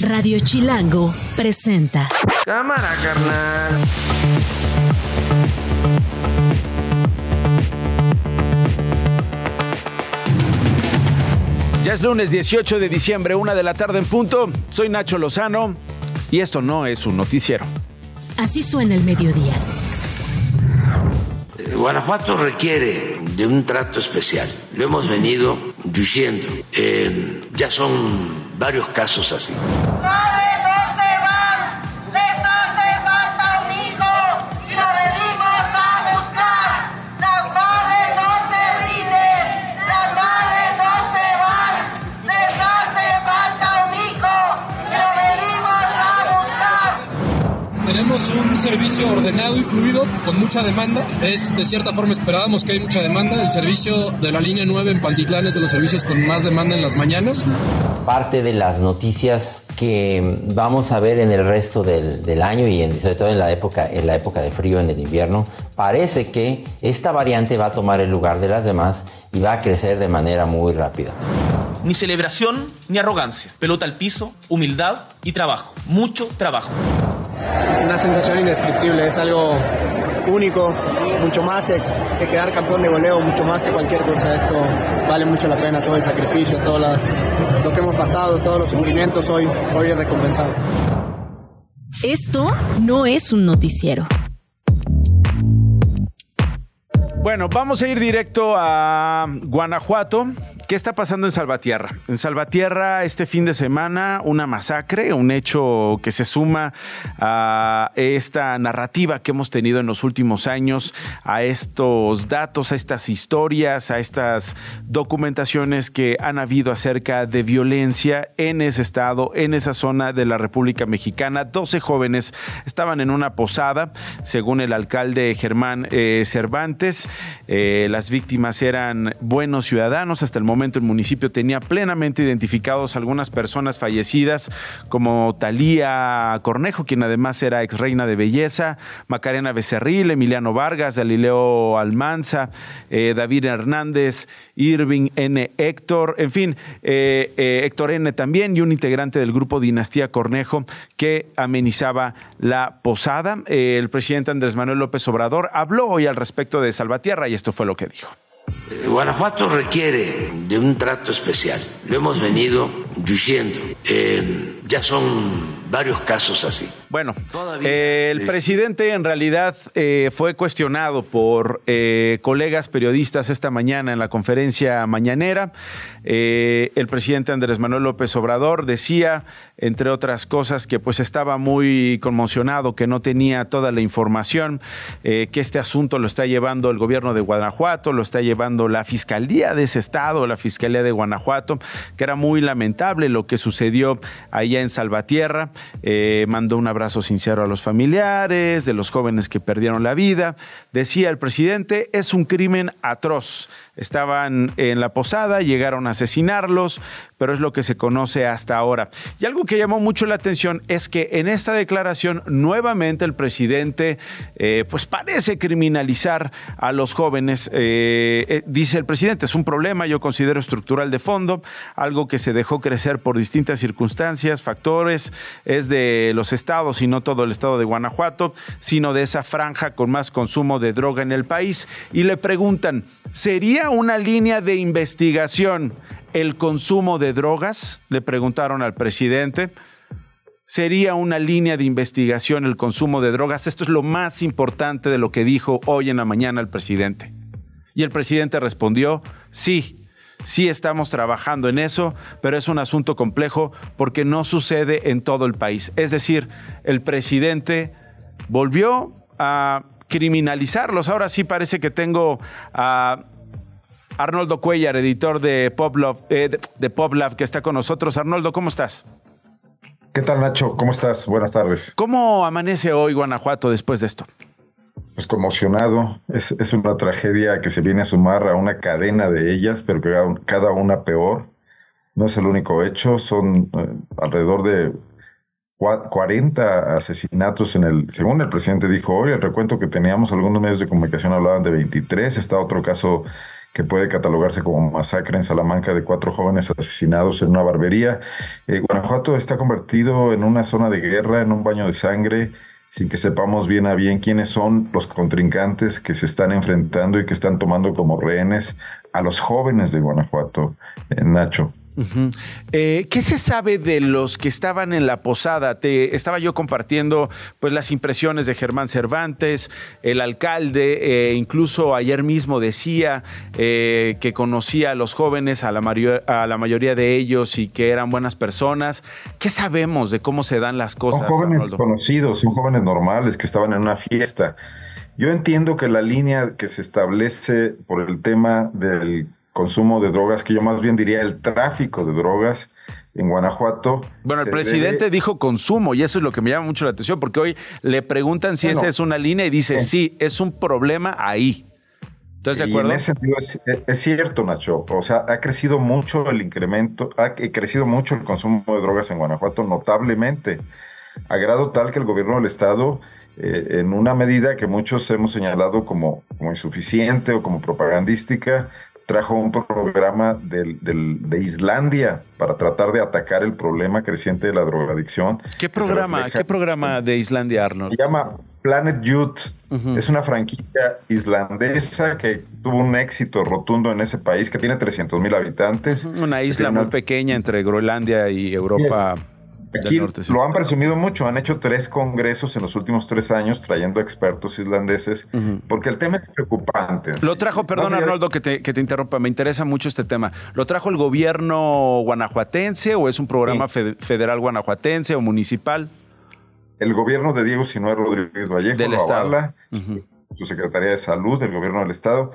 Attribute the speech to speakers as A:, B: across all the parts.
A: Radio Chilango presenta.
B: Cámara, carnal.
C: Ya es lunes 18 de diciembre, una de la tarde en punto. Soy Nacho Lozano y esto no es un noticiero.
A: Así suena el mediodía.
B: Eh, Guanajuato requiere de un trato especial. Lo hemos venido diciendo. Eh, ya son varios casos así.
D: Servicio ordenado y fluido con mucha demanda. Es de cierta forma esperábamos que hay mucha demanda. El servicio de la línea 9 en Pantitlán es de los servicios con más demanda en las mañanas.
E: parte de las noticias que vamos a ver en el resto del, del año y en- sobre todo en la época en la época de frío en el invierno parece que esta variante va a tomar el lugar de las demás y va a crecer de manera muy rápida.
F: Ni celebración ni arrogancia. Pelota al piso, humildad y trabajo. Mucho trabajo.
G: Una sensación indescriptible, es algo único, mucho más que, que quedar campeón de goleo, mucho más que cualquier cosa. Esto vale mucho la pena, todo el sacrificio, todo la- lo que hemos pasado, todos los sufrimientos, hoy, hoy es recompensado.
A: Esto no es un noticiero.
C: Bueno, vamos a ir directo a Guanajuato. ¿Qué está pasando en Salvatierra? En Salvatierra este fin de semana una masacre, un hecho que se suma a esta narrativa que hemos tenido en los últimos años, a estos datos, a estas historias, a estas documentaciones que han habido acerca de violencia en ese estado, en esa zona de la República Mexicana. 12 jóvenes estaban en una posada, según el alcalde Germán eh, Cervantes. Eh, las víctimas eran buenos ciudadanos. Hasta el momento el municipio tenía plenamente identificados algunas personas fallecidas, como Talía Cornejo, quien además era ex reina de belleza, Macarena Becerril, Emiliano Vargas, Galileo Almanza, eh, David Hernández, Irving N. Héctor, en fin, eh, eh, Héctor N. también y un integrante del grupo Dinastía Cornejo que amenizaba la posada. El presidente Andrés Manuel López Obrador habló hoy al respecto de Salvatierra y esto fue lo que dijo.
B: Eh, Guanajuato requiere de un trato especial. Lo hemos venido diciendo. Eh, ya son varios casos así.
C: Bueno,
B: Todavía,
C: eh, el presidente en realidad eh, fue cuestionado por eh, colegas periodistas esta mañana en la conferencia mañanera. Eh, el presidente Andrés Manuel López Obrador decía, entre otras cosas, que pues estaba muy conmocionado, que no tenía toda la información, eh, que este asunto lo está llevando el gobierno de Guanajuato, lo está llevando la fiscalía de ese estado, la fiscalía de Guanajuato, que era muy lamentable lo que sucedió allá en Salvatierra. Eh, mandó un abrazo sincero a los familiares, de los jóvenes que perdieron la vida. Decía el presidente, es un crimen atroz. Estaban en la posada, llegaron a asesinarlos, pero es lo que se conoce hasta ahora. Y algo que llamó mucho la atención es que en esta declaración nuevamente el presidente eh, pues parece criminalizar a los jóvenes. Eh, dice el presidente, es un problema, yo considero estructural de fondo, algo que se dejó crecer por distintas circunstancias, factores, es de los estados y no todo el estado de Guanajuato, sino de esa franja con más consumo de droga en el país. Y le preguntan, ¿sería una línea de investigación el consumo de drogas? Le preguntaron al presidente. ¿Sería una línea de investigación el consumo de drogas? Esto es lo más importante de lo que dijo hoy en la mañana el presidente. Y el presidente respondió, sí, sí estamos trabajando en eso, pero es un asunto complejo porque no sucede en todo el país. Es decir, el presidente volvió a criminalizarlos. Ahora sí parece que tengo a Arnoldo Cuellar, editor de PopLab, eh, de, PopLab, que está con nosotros. Arnoldo, ¿cómo estás?
H: ¿Qué tal, Nacho? ¿Cómo estás? Buenas tardes.
C: ¿Cómo amanece hoy Guanajuato después de esto?
H: Pues conmocionado. Es, es una tragedia que se viene a sumar a una cadena de ellas, pero que cada- una peor. No es el único hecho. Son eh, alrededor de cua- 40 asesinatos en el, según el presidente dijo hoy, el recuento que teníamos, algunos medios de comunicación hablaban de 23. Está otro caso que puede catalogarse como masacre en Salamanca de cuatro jóvenes asesinados en una barbería. Eh, Guanajuato está convertido en una zona de guerra, en un baño de sangre, sin que sepamos bien a bien quiénes son los contrincantes que se están enfrentando y que están tomando como rehenes a los jóvenes de Guanajuato, eh.
C: Eh, ¿Qué se sabe de los que estaban en la posada? Te estaba yo compartiendo pues las impresiones de Germán Cervantes, el alcalde, eh, incluso ayer mismo decía eh, que conocía a los jóvenes, a la, a la, mayoría de ellos y que eran buenas personas. ¿Qué sabemos de cómo se dan las cosas?
H: Son jóvenes conocidos, son jóvenes normales que estaban en una fiesta. Yo entiendo que la línea que se establece por el tema del consumo de drogas, que yo más bien diría el tráfico de drogas en Guanajuato.
C: Bueno, el presidente dijo consumo y eso es lo que me llama mucho la atención, porque hoy le preguntan si esa es una línea y dice, sí, es un problema ahí. ¿Estás de acuerdo?
H: en ese sentido es, cierto, Nacho. O sea, ha crecido mucho el incremento, ha crecido mucho el consumo de drogas en Guanajuato, notablemente, a grado tal que el gobierno del Estado eh, en una medida que muchos hemos señalado como, como, insuficiente o como propagandística, trajo un programa del, de Islandia para tratar de atacar el problema creciente de la drogadicción.
C: ¿Qué programa, ¿qué programa de Islandia, Arnold?
H: Se llama Planet Youth. Es una franquicia islandesa que tuvo un éxito rotundo en ese país, que tiene 300 mil habitantes.
C: Una isla muy pequeña entre Groenlandia y Europa.
H: Aquí lo han presumido mucho, han hecho tres congresos en los últimos tres años trayendo expertos islandeses, porque el tema es preocupante.
C: Lo trajo, perdón Arnoldo que te, que te, interrumpa, me interesa mucho este tema. ¿Lo trajo el gobierno guanajuatense o es un programa federal guanajuatense o municipal?
H: El gobierno de Diego Sinue Rodríguez Vallejo,
C: del Estado.
H: su Secretaría de Salud, del gobierno del Estado.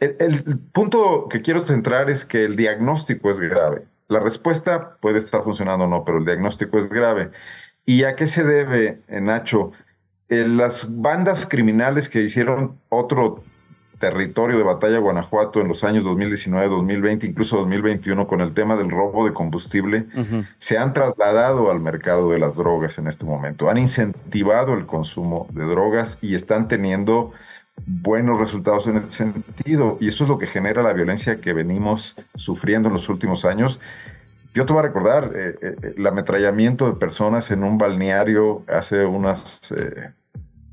H: el punto que quiero centrar es que el diagnóstico es grave la respuesta puede estar funcionando o no, pero el diagnóstico es grave. ¿Y a qué se debe, Nacho? Eh, las bandas criminales que hicieron otro territorio de batalla Guanajuato en los años 2019, 2020, incluso 2021 con el tema del robo de combustible, se han trasladado al mercado de las drogas en este momento. Han incentivado el consumo de drogas y están teniendo buenos resultados en ese sentido. Y eso es lo que genera la violencia que venimos sufriendo en los últimos años. Yo te voy a recordar eh, eh, el ametrallamiento de personas en un balneario hace unas, eh,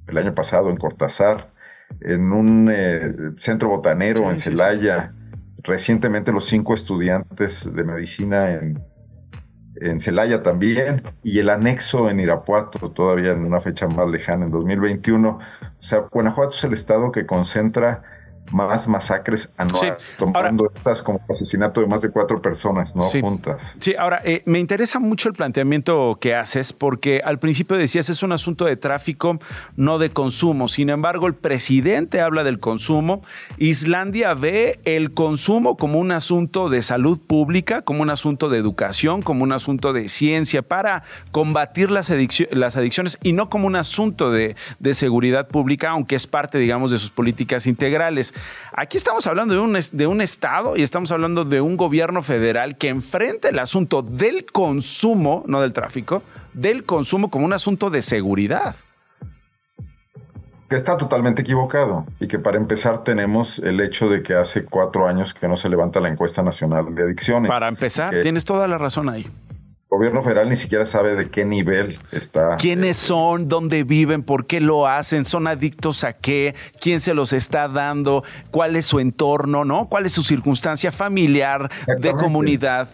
H: el año pasado en Cortázar, en un centro botanero en Celaya, recientemente los cinco estudiantes de medicina en en Celaya también, y el anexo en Irapuato, todavía en una fecha más lejana, en 2021. O sea, Guanajuato es el estado que concentra más masacres anuales, tomando estas como asesinato de más de cuatro personas, ¿no? Juntas.
C: Sí, ahora, eh, me interesa mucho el planteamiento que haces, porque al principio decías es un asunto de tráfico, no de consumo. Sin embargo, el presidente habla del consumo. Islandia ve el consumo como un asunto de salud pública, como un asunto de educación, como un asunto de ciencia para combatir las, las adicciones y no como un asunto de, de seguridad pública, aunque es parte, digamos, de sus políticas integrales. Aquí estamos hablando de un, de un Estado y estamos hablando de un gobierno federal que enfrenta el asunto del consumo, no del tráfico, del consumo como un asunto de seguridad.
H: Que está totalmente equivocado y que para empezar tenemos el hecho de que hace cuatro años que no se levanta la encuesta nacional de adicciones.
C: Para empezar, tienes toda la razón ahí
H: gobierno federal ni siquiera sabe de qué nivel está.
C: ¿Quiénes son? ¿Dónde viven? ¿Por qué lo hacen? ¿Son adictos a qué? ¿Quién se los está dando? ¿Cuál es su entorno? ¿No? ¿Cuál es su circunstancia familiar, de comunidad?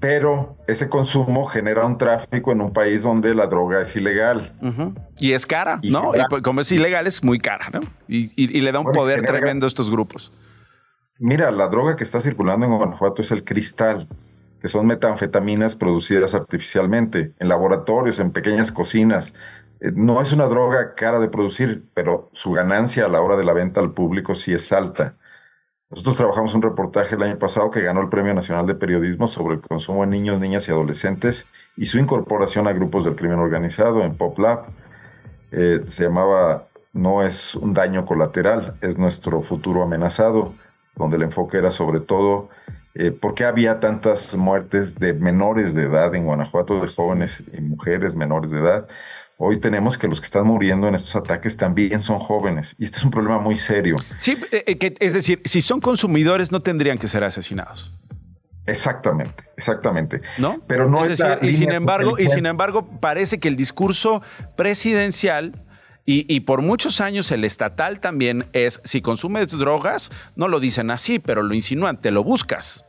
H: Pero ese consumo genera un tráfico en un país donde la droga es ilegal.
C: Y es cara, ¿no? Y pues, como es ilegal, es muy cara, ¿no? Y, le da un poder tremendo a estos grupos.
H: Mira, la droga que está circulando en Guanajuato es el cristal que son metanfetaminas producidas artificialmente en laboratorios, en pequeñas cocinas. Eh, no es una droga cara de producir, pero su ganancia a la hora de la venta al público sí es alta. Nosotros trabajamos un reportaje el año pasado que ganó el Premio Nacional de Periodismo sobre el consumo en niños, niñas y adolescentes y su incorporación a grupos del crimen organizado en PopLab. Eh, se llamaba No es un daño colateral, es nuestro futuro amenazado, donde el enfoque era sobre todo eh, ¿Por qué había tantas muertes de menores de edad en Guanajuato, de jóvenes y mujeres menores de edad? hoy tenemos que los que están muriendo en estos ataques también son jóvenes. Y este es un problema muy serio.
C: Sí, eh, eh, es decir, si son consumidores no tendrían que ser asesinados.
H: Exactamente, exactamente.
C: ¿No?
H: Pero no
C: es, decir, y sin embargo, y sin embargo, parece que el discurso presidencial y, y, por muchos años el estatal también es, si consumes drogas, no lo dicen así, pero lo insinúan, te lo buscas.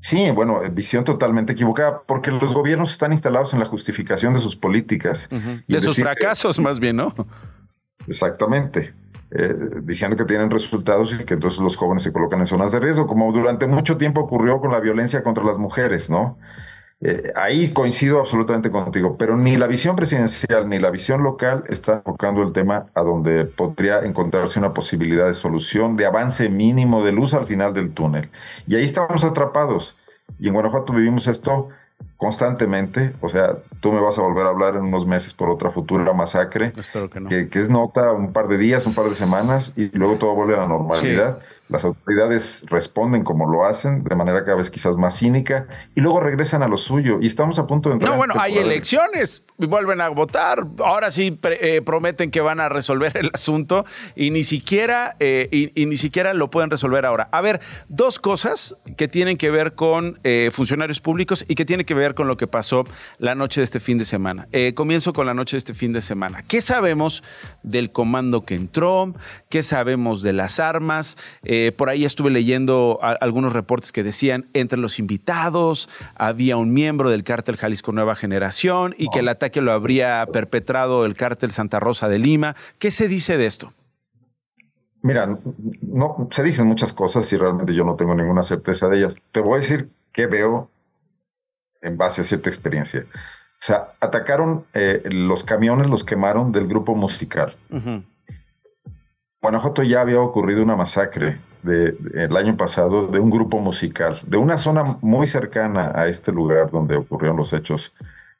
H: Sí, bueno, visión totalmente equivocada, porque los gobiernos están instalados en la justificación de sus políticas.
C: De sus fracasos, más bien, ¿no?
H: Exactamente. Eh, diciendo que tienen resultados y que entonces los jóvenes se colocan en zonas de riesgo, como durante mucho tiempo ocurrió con la violencia contra las mujeres, ¿no? Eh, ahí coincido absolutamente contigo, pero ni la visión presidencial ni la visión local está enfocando el tema a donde podría encontrarse una posibilidad de solución, de avance mínimo de luz al final del túnel. Y ahí estamos atrapados. Y en Guanajuato vivimos esto constantemente, o sea, tú me vas a volver a hablar en unos meses por otra futura masacre,
C: Espero que, no.
H: que, es nota un par de días, un par de semanas y luego todo vuelve a la normalidad. Sí. Las autoridades responden como lo hacen, de manera cada vez quizás más cínica, y luego regresan a lo suyo. Y estamos a punto de entrar.
C: No, bueno, hay elecciones, vuelven a votar. Ahora sí eh, prometen que van a resolver el asunto y ni siquiera eh, y, y, ni siquiera lo pueden resolver ahora. A ver, dos cosas que tienen que ver con eh, funcionarios públicos y que tienen que ver con lo que pasó la noche de este fin de semana. Eh, comienzo con la noche de este fin de semana. ¿Qué sabemos del comando que entró? ¿Qué sabemos de las armas? Eh, por ahí estuve leyendo a, algunos reportes que decían entre los invitados había un miembro del cártel Jalisco Nueva Generación y oh. que el ataque lo habría perpetrado el cártel Santa Rosa de Lima. ¿Qué se dice de esto?
H: Mira, no, se dicen muchas cosas y realmente yo no tengo ninguna certeza de ellas. Te voy a decir qué veo en base a cierta experiencia. O sea, atacaron eh, los camiones, los quemaron del grupo musical. Uh -huh. Guanajuato ya había ocurrido una masacre de, el año pasado de un grupo musical, de una zona muy cercana a este lugar donde ocurrieron los hechos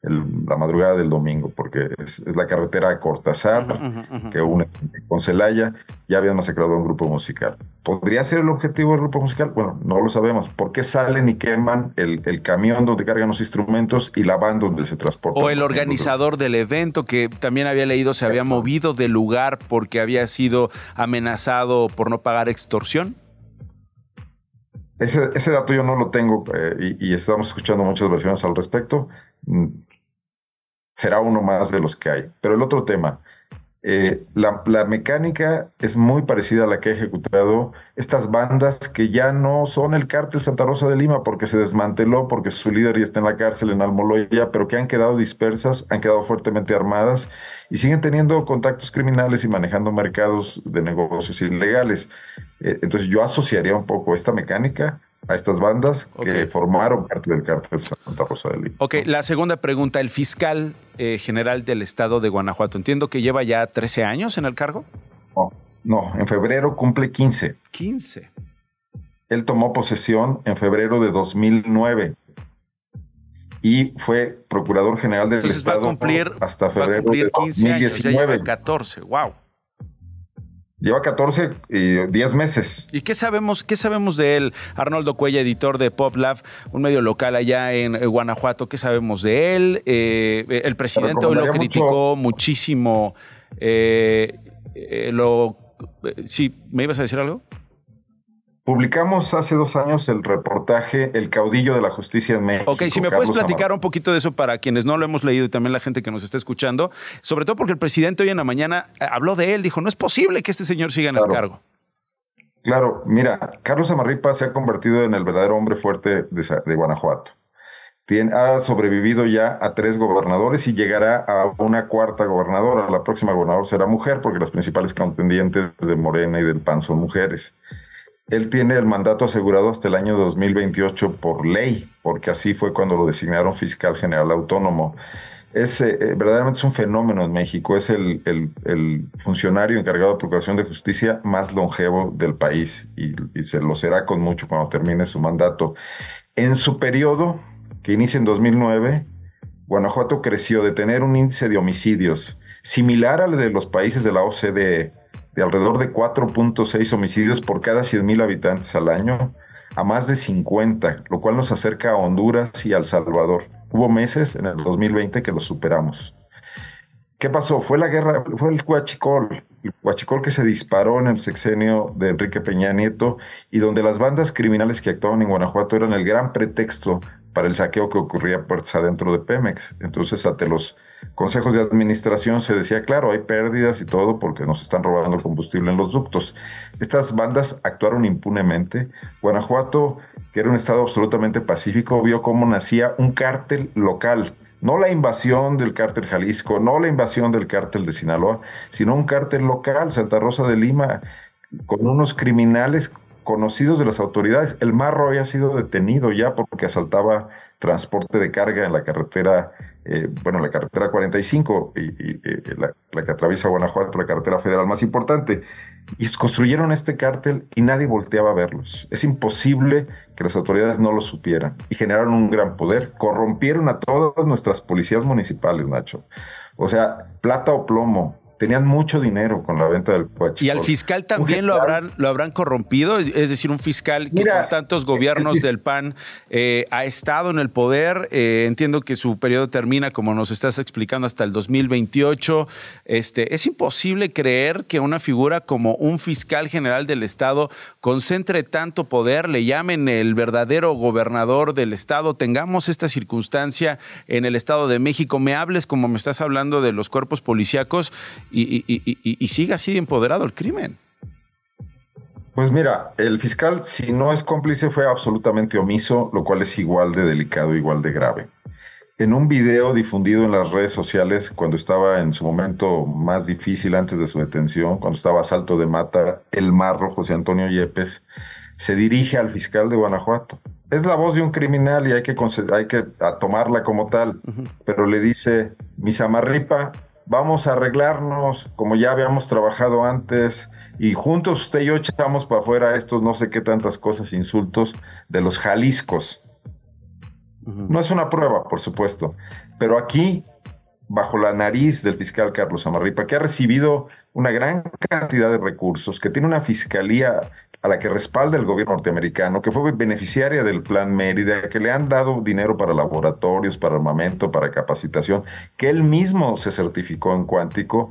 H: el, la madrugada del domingo, porque es, es la carretera a Cortázar, uh -huh, uh -huh. que une con Celaya, ya habían masacrado a un grupo musical. ¿Podría ser el objetivo del grupo musical? Bueno, no lo sabemos. ¿Por qué salen y queman el, el camión donde cargan los instrumentos y la van donde se transportan?
C: O el organizador del evento, que también había leído, se había movido del lugar porque había sido amenazado por no pagar extorsión.
H: Ese, ese dato yo no lo tengo eh, y, y, estamos escuchando muchas versiones al respecto. Será uno más de los que hay. Pero el otro tema, eh, la, la, mecánica es muy parecida a la que ha ejecutado estas bandas que ya no son el cártel Santa Rosa de Lima porque se desmanteló, porque su líder ya está en la cárcel en Almoloya, pero que han quedado dispersas, han quedado fuertemente armadas y siguen teniendo contactos criminales y manejando mercados de negocios ilegales. Eh, entonces yo asociaría un poco esta mecánica a estas bandas okay. que formaron parte del cártel Santa Rosa de Lima.
C: Ok, la segunda pregunta, el fiscal eh, general del estado de Guanajuato, entiendo que lleva ya 13 años en el cargo.
H: No, no, en febrero cumple 15.
C: 15.
H: Él tomó posesión en febrero de 2009 y fue procurador general del
C: Entonces
H: estado
C: va a cumplir,
H: hasta febrero
C: va a cumplir
H: de
C: 15
H: 2019.
C: años, ya lleva 14, wow.
H: Lleva 14 y 10 meses.
C: ¿Y qué sabemos, qué sabemos de él? Arnoldo Cuella, editor de PopLab, un medio local allá en Guanajuato. ¿Qué sabemos de él? Eh, el presidente hoy lo criticó mucho. muchísimo. Eh, eh, lo, sí, ¿me ibas a decir algo?
H: Publicamos hace dos años el reportaje El caudillo de la justicia en México.
C: Ok, si me Carlos puedes platicar Amaro. un poquito de eso para quienes no lo hemos leído y también la gente que nos está escuchando, sobre todo porque el presidente hoy en la mañana eh, habló de él, dijo, no es posible que este señor siga en
H: claro.
C: el cargo.
H: Claro, mira, Carlos Amarripa se ha convertido en el verdadero hombre fuerte de, de Guanajuato. Ha sobrevivido ya a tres gobernadores y llegará a una cuarta gobernadora. La próxima gobernadora será mujer porque las principales contendientes de Morena y del PAN son mujeres. Él tiene el mandato asegurado hasta el año 2028 por ley, porque así fue cuando lo designaron fiscal general autónomo. Es, eh, verdaderamente es un fenómeno en México, es el, funcionario encargado de Procuración de Justicia más longevo del país y, y, se lo será con mucho cuando termine su mandato. En su periodo, que inicia en 2009, Guanajuato creció de tener un índice de homicidios similar al de los países de la OCDE, de alrededor de 4.6 homicidios por cada 100.000 habitantes al año a más de 50, lo cual nos acerca a Honduras y a El Salvador. Hubo meses en el 2020 que los superamos. ¿Qué pasó? Fue la guerra, fue el Huachicol, el Huachicol que se disparó en el sexenio de Enrique Peña Nieto y donde las bandas criminales que actuaban en Guanajuato eran el gran pretexto para el saqueo que ocurría puertas adentro de Pemex. Entonces, ante los consejos de administración se decía, claro, hay pérdidas y todo porque nos están robando combustible en los ductos. Estas bandas actuaron impunemente. Guanajuato, que era un estado absolutamente pacífico, vio cómo nacía un cártel local no la invasión del cártel Jalisco, no la invasión del cártel de Sinaloa, sino un cártel local, Santa Rosa de Lima, con unos criminales conocidos de las autoridades. El Marro había sido detenido ya porque asaltaba transporte de carga en la carretera, eh, bueno, la carretera 45 y, y, la, la, que atraviesa Guanajuato, la carretera federal más importante. Y construyeron este cártel y nadie volteaba a verlos. Es imposible que las autoridades no lo supieran. Y generaron un gran poder. Corrompieron a todas nuestras policías municipales, Nacho. O sea, plata o plomo tenían mucho dinero con la venta del coche.
C: ¿Y al fiscal también lo habrán, lo habrán corrompido? Es decir, un fiscal que con tantos gobiernos del PAN eh, ha estado en el poder. Eh, entiendo que su periodo termina, como nos estás explicando, hasta el 2028. Este, es imposible creer que una figura como un fiscal general del Estado concentre tanto poder, le llamen el verdadero gobernador del Estado, tengamos esta circunstancia en el Estado de México. Me hables como me estás hablando de los cuerpos policíacos y, y, siga así empoderado el crimen.
H: Pues mira, el fiscal, si no es cómplice, fue absolutamente omiso, lo cual es igual de delicado, igual de grave. En un video difundido en las redes sociales, cuando estaba en su momento más difícil antes de su detención, cuando estaba a salto de mata, el marro José Antonio Yepes se dirige al fiscal de Guanajuato. Es la voz de un criminal y hay que, hay que tomarla como tal, pero le dice, mi samarripa, vamos a arreglarnos como ya habíamos trabajado antes y juntos usted y yo echamos para afuera estos no sé qué tantas cosas, insultos de los Jaliscos. No es una prueba, por supuesto, pero aquí, bajo la nariz del fiscal Carlos Amarripa, que ha recibido una gran cantidad de recursos, que tiene una fiscalía a la que respalda el gobierno norteamericano, que fue beneficiaria del Plan Mérida, que le han dado dinero para laboratorios, para armamento, para capacitación, que él mismo se certificó en cuántico,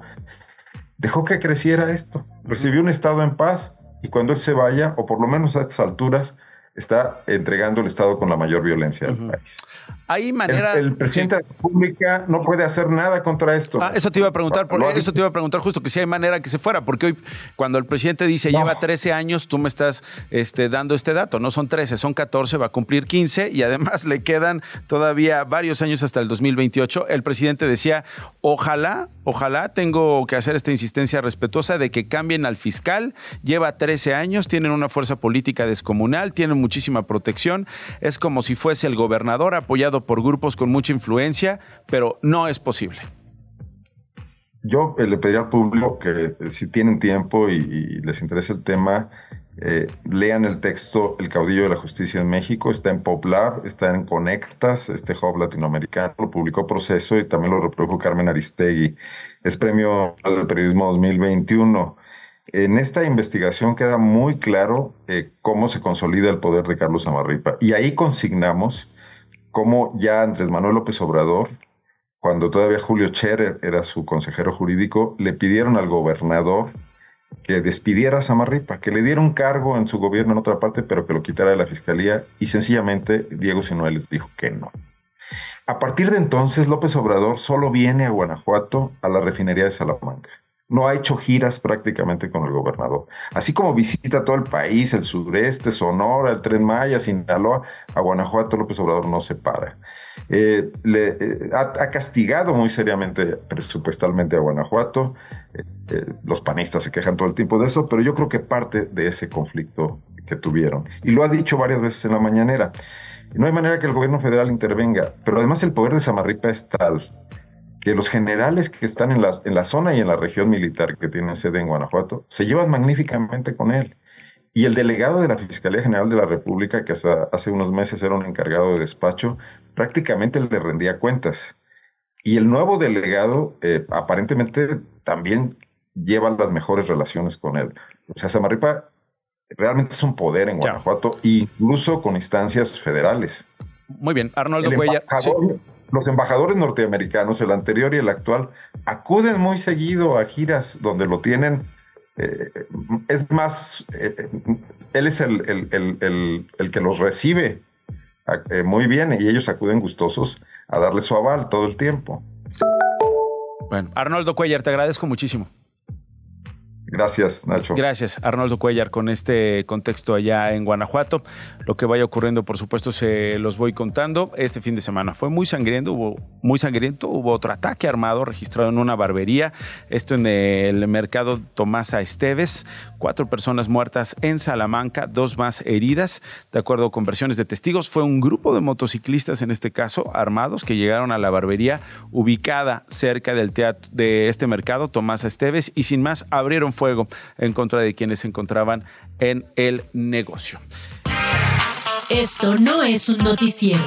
H: dejó que creciera esto. Recibió un Estado en paz y cuando él se vaya, o por lo menos a estas alturas, está entregando el Estado con la mayor violencia del país.
C: Hay manera.
H: El, presidente de la República no puede hacer nada contra esto.
C: Ah, eso te iba a preguntar, por, eso te iba a preguntar justo que si hay manera que se fuera, porque hoy, cuando el presidente dice lleva 13 años, tú me estás este, dando este dato. No son 13, son 14, va a cumplir 15 y además le quedan todavía varios años hasta el 2028. El presidente decía: ojalá, ojalá tengo que hacer esta insistencia respetuosa de que cambien al fiscal. Lleva 13 años, tienen una fuerza política descomunal, tienen muchísima protección. Es como si fuese el gobernador apoyado por grupos con mucha influencia, pero no es posible.
H: Yo eh, le pediría al público que eh, si tienen tiempo y, les interesa el tema, eh, lean el texto El caudillo de la justicia en México, está en Poplar, está en Conectas, este hub latinoamericano, lo publicó Proceso y también lo reprodujo Carmen Aristegui. Es premio al periodismo 2021. En esta investigación queda muy claro cómo se consolida el poder de Carlos Amarripa y ahí consignamos cómo ya Andrés Manuel López Obrador, cuando todavía Julio Scherer era su consejero jurídico, le pidieron al gobernador que despidiera a Samarripa, que le diera un cargo en su gobierno en otra parte, pero que lo quitara de la fiscalía, y sencillamente Diego Sinuel les dijo que no. A partir de entonces, López Obrador solo viene a Guanajuato a la refinería de Salamanca no ha hecho giras prácticamente con el gobernador. Así como visita todo el país, el sureste, Sonora, el Tren Maya, Sinaloa, a Guanajuato López Obrador no se para. Eh, eh, ha, castigado muy seriamente presupuestalmente a Guanajuato. Eh, los panistas se quejan todo el tiempo de eso, pero yo creo que parte de ese conflicto que tuvieron. Y lo ha dicho varias veces en la mañanera. No hay manera que el gobierno federal intervenga, pero además el poder de Samarripa es tal que los generales que están en la, en la zona y en la región militar que tienen sede en Guanajuato se llevan magníficamente con él. Y el delegado de la Fiscalía General de la República, que hasta hace unos meses era un encargado de despacho, prácticamente le rendía cuentas. Y el nuevo delegado eh, aparentemente también lleva las mejores relaciones con él. O sea, Samarripa realmente es un poder en Guanajuato, incluso con instancias federales.
C: Muy bien, Arnoldo Cuellar
H: los embajadores norteamericanos, el anterior y el actual, acuden muy seguido a giras donde lo tienen. eh, es más, eh, él es el, el- el- el- que los recibe a- eh, muy bien y ellos acuden gustosos a darle su aval todo el tiempo.
C: Bueno, Arnoldo Cuellar, te agradezco muchísimo.
H: Gracias, Nacho.
C: Gracias, Arnoldo Cuellar, con este contexto allá en Guanajuato. Lo que vaya ocurriendo, por supuesto, se los voy contando. Este fin de semana fue muy sangriento, hubo muy sangriento, hubo otro ataque armado registrado en una barbería, esto en el mercado Tomasa Esteves, cuatro personas muertas en Salamanca, dos más heridas, de acuerdo con versiones de testigos. Fue un grupo de motociclistas, en este caso, armados, que llegaron a la barbería ubicada cerca del teatro de este mercado, Tomasa Esteves, y sin más abrieron fuego en contra de quienes se encontraban en el negocio.
A: Esto no es un noticiero.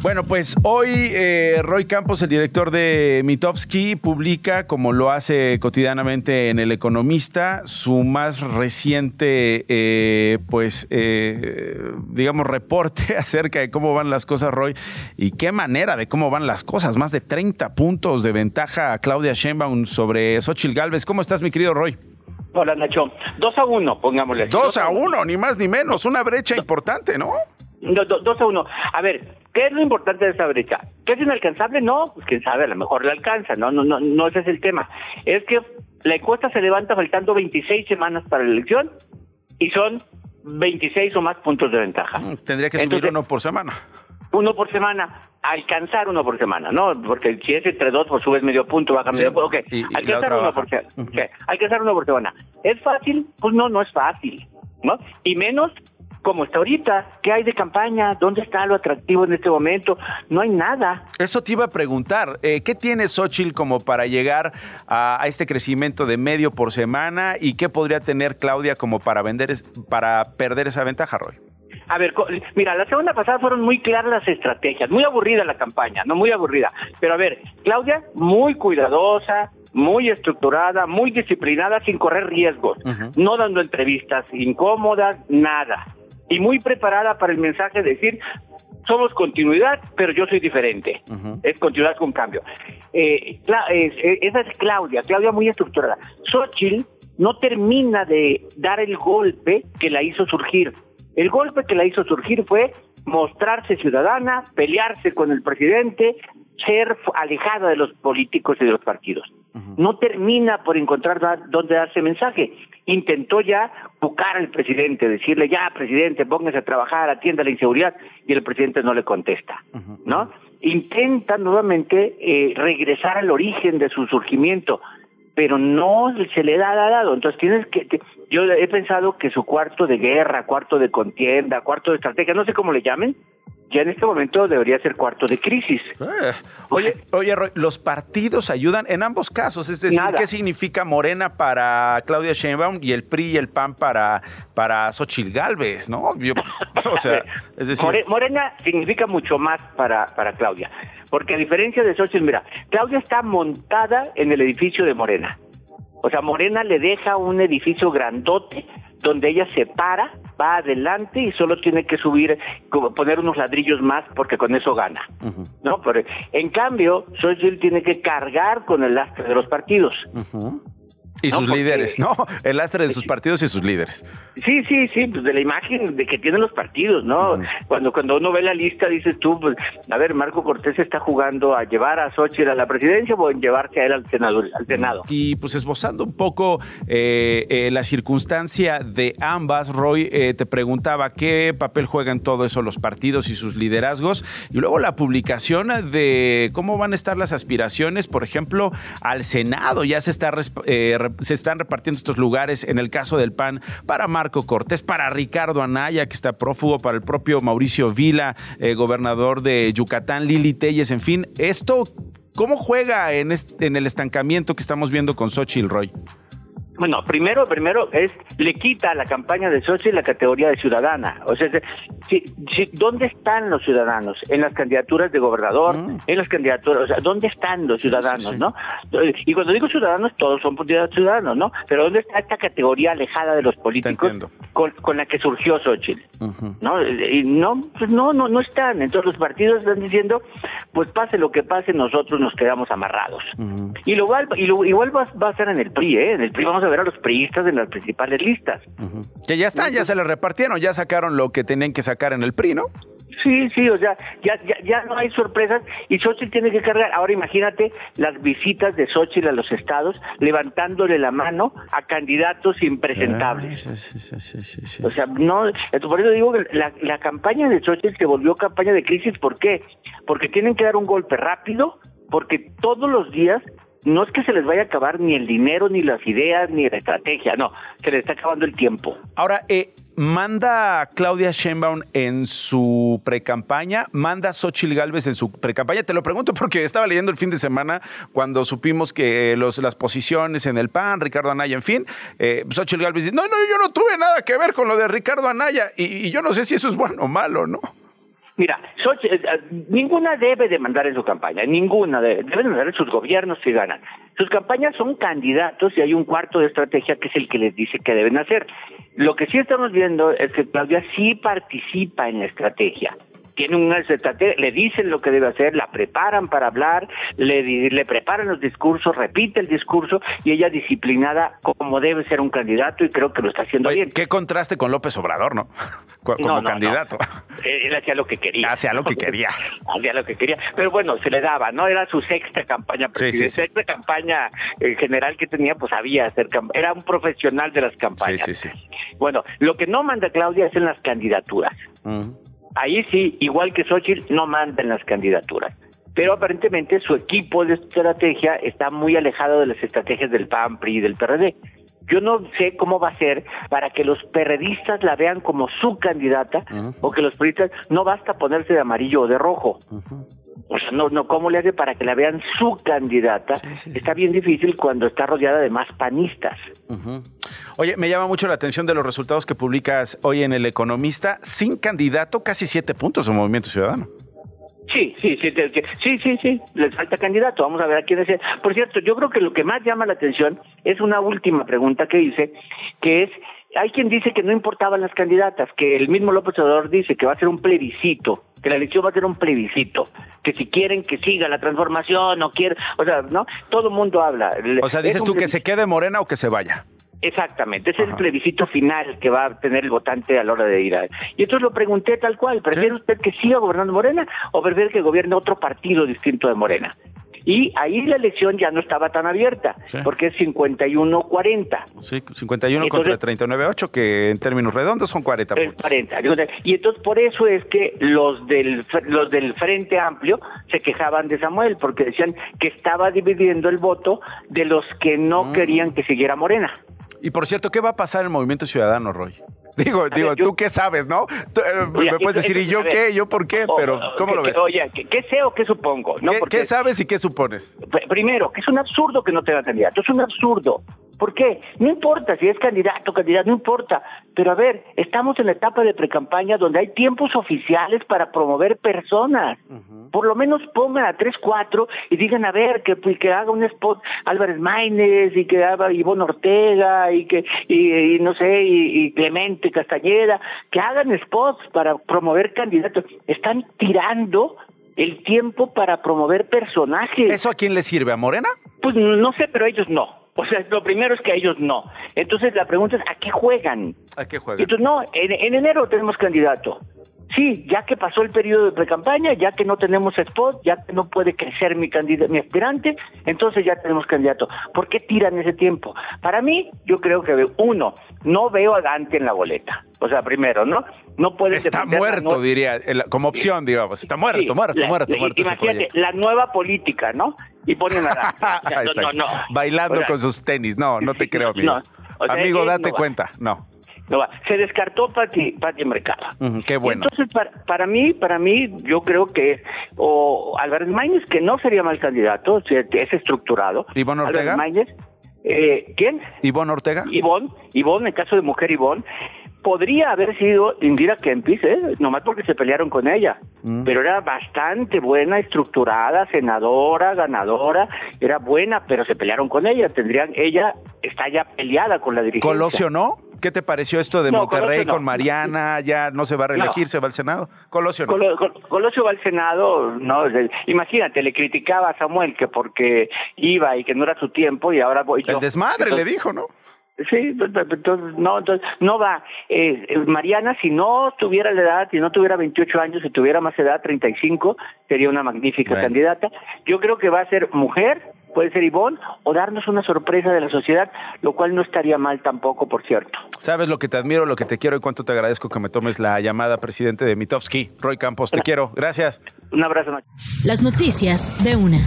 C: Bueno, pues hoy eh, Roy Campos, el director de Mitofsky, publica, como lo hace cotidianamente en El Economista, su más reciente, eh, pues, eh, digamos, reporte acerca de cómo van las cosas, Roy, y qué manera de cómo van las cosas. Más de 30 puntos de ventaja a Claudia Sheinbaum sobre Xochitl Galvez. ¿Cómo estás, mi querido Roy?
I: Hola, Nacho. Dos a uno, pongámosle.
C: Dos a uno, ni más ni menos. Una brecha importante, ¿no?
I: Do- do- dos a uno. A ver, ¿qué es lo importante de esa brecha? ¿Que es inalcanzable? No, pues quién sabe, a lo mejor la alcanza, no, no, no, no ese es el tema. Es que la encuesta se levanta faltando 26 semanas para la elección y son 26 o más puntos de ventaja.
C: Tendría que subir
I: Entonces-
C: uno por semana.
I: Uno por semana, alcanzar uno por semana, ¿no? Porque si es entre dos, pues subes medio punto, baja medio
C: Sí.
I: punto. Ok,
C: Y- y
I: alcanzar uno por semana. Ok, alcanzar uno por semana. ¿Es fácil? Pues no, no es fácil, ¿no? Y menos como está ahorita. ¿Qué hay de campaña? ¿Dónde está lo atractivo en este momento? No hay nada.
C: Eso te iba a preguntar, eh, ¿qué tiene Xochitl como para llegar a, a este crecimiento de medio por semana y qué podría tener Claudia como para vender es- para perder esa ventaja, Roy?
I: A ver, mira, la semana pasada fueron muy claras las estrategias, muy aburrida la campaña, no muy aburrida. Pero a ver, Claudia, muy cuidadosa, muy estructurada, muy disciplinada, sin correr riesgos, no dando entrevistas incómodas, nada. Y muy preparada para el mensaje de decir, somos continuidad, pero yo soy diferente. Es continuidad con cambio. Eh, es- eh, esa es Claudia, Claudia muy estructurada. Xochitl no termina de dar el golpe que la hizo surgir. El golpe que la hizo surgir fue mostrarse ciudadana, pelearse con el presidente, ser alejada de los políticos y de los partidos. No termina por encontrar da- dónde darse mensaje. Intentó ya buscar al presidente, decirle ya, presidente, póngase a trabajar, atienda la inseguridad, y el presidente no le contesta, ¿no? Intenta nuevamente eh, regresar al origen de su surgimiento, pero no se le da dado. Entonces tienes que, te- yo he pensado que su cuarto de guerra, cuarto de contienda, cuarto de estrategia, no sé cómo le llamen, ya en este momento debería ser cuarto de crisis.
C: Eh, Oye, oye, Roy, ¿los partidos ayudan en ambos casos? Es decir,
I: Nada.
C: ¿qué significa Morena para Claudia Sheinbaum y el PRI y el PAN para, para Xochitl Galvez, no? Yo- o sea, es decir...
I: More- Morena significa mucho más para, para Claudia, porque a diferencia de Xochitl, mira, Claudia está montada en el edificio de Morena. O sea, Morena le deja un edificio grandote donde ella se para, va adelante y solo tiene que subir, como poner unos ladrillos más porque con eso gana. ¿no? Pero, en cambio, Xochitl tiene que cargar con el lastre de los partidos.
C: Y
I: No,
C: sus
I: porque-
C: líderes, ¿no? El lastre de sus partidos y sus líderes.
I: Sí, sí, sí, pues de la imagen de que tienen los partidos, ¿no? Cuando cuando uno ve la lista dices tú, pues, a ver, Marco Cortés está jugando a llevar a Xochitl a la presidencia o en llevarse a él al senado. Al senado.
C: Y pues esbozando un poco eh, eh, la circunstancia de ambas, Roy eh, te preguntaba qué papel juegan todo eso los partidos y sus liderazgos. Y luego la publicación de cómo van a estar las aspiraciones, por ejemplo, al Senado. Ya se, está, eh, se están repartiendo estos lugares, en el caso del PAN, para Marco Cortés, para Ricardo Anaya, que está prófugo, para el propio Mauricio Vila, eh, gobernador de Yucatán, Lili Telles, en fin. Esto, ¿cómo juega en, en el estancamiento que estamos viendo con Xochitl, Roy?
I: Bueno, primero, primero es le quita a la campaña de Xochitl la categoría de ciudadana. O sea, si, si, ¿dónde están los ciudadanos? En las candidaturas de gobernador,
C: Mm.
I: en las candidaturas, o sea, ¿dónde están los ciudadanos, no? Y cuando digo ciudadanos, todos son ciudadanos, ¿no? Pero ¿dónde está esta categoría alejada de los políticos con, con la que surgió Xochitl? ¿no? Y no, pues no, no, no están. Entonces los partidos están diciendo, pues pase lo que pase, nosotros nos quedamos amarrados. Y lo igual, y lo, igual va, va, a ser en el PRI, ¿eh? En el PRI vamos a ver a los priistas en las principales listas.
C: Que ya está, ya se les repartieron, ya sacaron lo que tenían que sacar en el PRI, ¿no?
I: Sí, sí, o sea, ya, ya, ya no hay sorpresas y Xochitl tiene que cargar. Ahora imagínate las visitas de Xochitl a los estados levantándole la mano a candidatos impresentables.
C: Sí, sí, sí.
I: O sea, no, por eso digo que la, la campaña de Xochitl se volvió campaña de crisis. ¿Por qué? Porque tienen que dar un golpe rápido, porque todos los días no es que se les vaya a acabar ni el dinero, ni las ideas, ni la estrategia, no, se les está acabando el tiempo.
C: Ahora, eh, manda Claudia Sheinbaum en su precampaña, manda Xochitl Galvez en su precampaña. Te lo pregunto porque estaba leyendo el fin de semana cuando supimos que los, las posiciones en el PAN, Ricardo Anaya, en fin, eh, Xochitl Galvez dice, no, no, yo no tuve nada que ver con lo de Ricardo Anaya y, y yo no sé si eso es bueno o malo, ¿no?
I: Mira, Xochitl, eh, ninguna debe de mandar en su campaña, ninguna debe, deben de mandar en sus gobiernos si ganan. Sus campañas son candidatos y hay un cuarto de estrategia que es el que les dice que deben hacer. Lo que sí estamos viendo es que Claudia sí participa en la estrategia. Tiene una estrategia, le dicen lo que debe hacer, la preparan para hablar, le, le preparan los discursos, repite el discurso y ella disciplinada como debe ser un candidato y creo que lo está haciendo
C: Oye,
I: bien.
C: Qué contraste con López Obrador, ¿no? Como
I: No, no,
C: candidato.
I: no. Él hacía lo que quería.
C: Hacía lo que quería.
I: hacía lo que quería. Pero bueno, se le daba, ¿no? Era su sexta campaña
C: Sí, sí, sí.
I: Sexta campaña eh, general que tenía, pues sabía hacer Era un profesional de las campañas.
C: Sí, sí, sí.
I: Bueno, lo que no manda Claudia es en las candidaturas. Ahí sí, igual que Xochitl, no manda en las candidaturas. Pero aparentemente su equipo de estrategia está muy alejado de las estrategias del PAN, PRI y del PRD. Yo no sé cómo va a ser para que los perredistas la vean como su candidata o que los periodistas no basta ponerse de amarillo o de rojo. O sea, no, no, ¿cómo le hace para que la vean su candidata? Está bien difícil cuando está rodeada de más panistas.
C: Oye, me llama mucho la atención de los resultados que publicas hoy en El Economista. Sin candidato, casi siete puntos en Movimiento Ciudadano.
I: Sí, sí, sí, sí, sí, sí, les falta candidato, vamos a ver a quién es. Por cierto, yo creo que lo que más llama la atención es una última pregunta que hice, que es, hay quien dice que no importaban las candidatas, que el mismo López Obrador dice que va a ser un plebiscito, que la elección va a ser un plebiscito, que si quieren que siga la transformación o quieren, o sea, ¿no? Todo el mundo habla.
C: O sea,
I: Es
C: dices tú que se quede Morena o que se vaya.
I: Exactamente, ese es el plebiscito final que va a tener el votante a la hora de ir a... Y entonces lo pregunté tal cual, ¿prefiere usted que siga gobernando Morena o prefiere que gobierne otro partido distinto de Morena? Y ahí la elección ya no estaba tan abierta,
C: Sí.
I: porque es 51-40.
C: Sí, 51
I: Entonces-
C: contra 39.8, que en términos redondos son 40
I: El
C: puntos.
I: 40. Y entonces por eso es que los del los del Frente Amplio se quejaban de Samuel porque decían que estaba dividiendo el voto de los que no
C: Mm.
I: querían que siguiera Morena.
C: Y por cierto, ¿qué va a pasar en el Movimiento Ciudadano, Roy? Digo, digo,
I: yo-
C: tú qué sabes, ¿no? Tú, eh,
I: Oye,
C: me puedes decir, ¿y yo
I: ver.
C: qué? ¿Yo por qué?
I: O-
C: Pero,
I: o-
C: ¿cómo lo ves?
I: Oye, ¿qué, qué sé o qué supongo? ¿no?
C: ¿Qué,
I: Porque-
C: qué sabes y qué supones?
I: Pr- Primero, que es un absurdo que no tenga candidato, es un absurdo. ¿Por qué? No importa si es candidato candidato, no importa. Pero a ver, estamos en la etapa de precampaña donde hay tiempos oficiales para promover personas. Por lo menos pongan a tres, cuatro y digan, a ver, que, pues, que haga un spot Álvarez Maínez y que haga Ivonne Ortega y que, y, y no sé, y, y Clemente Castañeda, que hagan spots para promover candidatos. Están tirando el tiempo para promover personajes.
C: ¿Eso a quién le sirve? ¿A Morena?
I: Pues no sé, pero ellos no. O sea, lo primero es que ellos no. Entonces la pregunta es, ¿a qué juegan?
C: ¿A qué juega?
I: Entonces, no, en, en enero tenemos candidato. Sí, ya que pasó el periodo de precampaña, ya que no tenemos spot, ya que no puede crecer mi candidato, mi aspirante, entonces ya tenemos candidato. ¿Por qué tiran ese tiempo? Para mí, yo creo que uno, no veo a Dante en la boleta. O sea, primero, ¿no? No puede
C: Está muerto, diría, como opción, digamos. Está muerto,
I: Sí,
C: muerto,
I: la-
C: muerto,
I: la-
C: muerto. ese
I: Imagínate, la nueva política, ¿no? Y ponen a Dante. O sea, no,
C: Exacto.
I: no, no.
C: Bailando
I: O sea,
C: con sus tenis. No, no te creo, amigo.
I: O sea,
C: amigo, date cuenta. No.
I: no va. Se descartó Pati, Pati Mercado.
C: Qué bueno.
I: Entonces, para, para mí, para mí, yo creo que o Álvarez Maínez, que no sería mal candidato, es estructurado.
C: ¿Ivonne Ortega?
I: Álvarez Maínez, Eh, ¿Quién?
C: Ivonne Ortega.
I: Ivonne, Ivonne, en caso de mujer Ivonne, podría haber sido Indira Kempis, ¿eh? nomás porque se pelearon con ella,
C: Mm.
I: pero era bastante buena, estructurada, senadora, ganadora, era buena, pero se pelearon con ella, tendrían, ella está ya peleada con la dirigencia.
C: Colosio, ¿no? ¿Qué te pareció esto de
I: No,
C: Monterrey
I: no.
C: con Mariana? Ya no se va a reelegir,
I: No.
C: se va al Senado. Colosio, no.
I: Colo- Col- Colosio va al Senado, no, imagínate, le criticaba a Samuel que porque iba y que no era su tiempo y ahora voy yo.
C: El desmadre le dijo, ¿no?
I: Sí, pues, pues, entonces no, entonces no va. Eh, eh, Mariana, si no tuviera la edad, si no tuviera 28 años, si tuviera más edad, 35, sería una magnífica
C: Bueno.
I: candidata. Yo creo que va a ser mujer, puede ser Ivonne, o darnos una sorpresa de la sociedad, lo cual no estaría mal tampoco, por cierto.
C: Sabes lo que te admiro, lo que te quiero y cuánto te agradezco que me tomes la llamada, presidente de Mitofsky. Roy Campos, te quiero. Gracias.
I: Un abrazo.
A: Las noticias de una.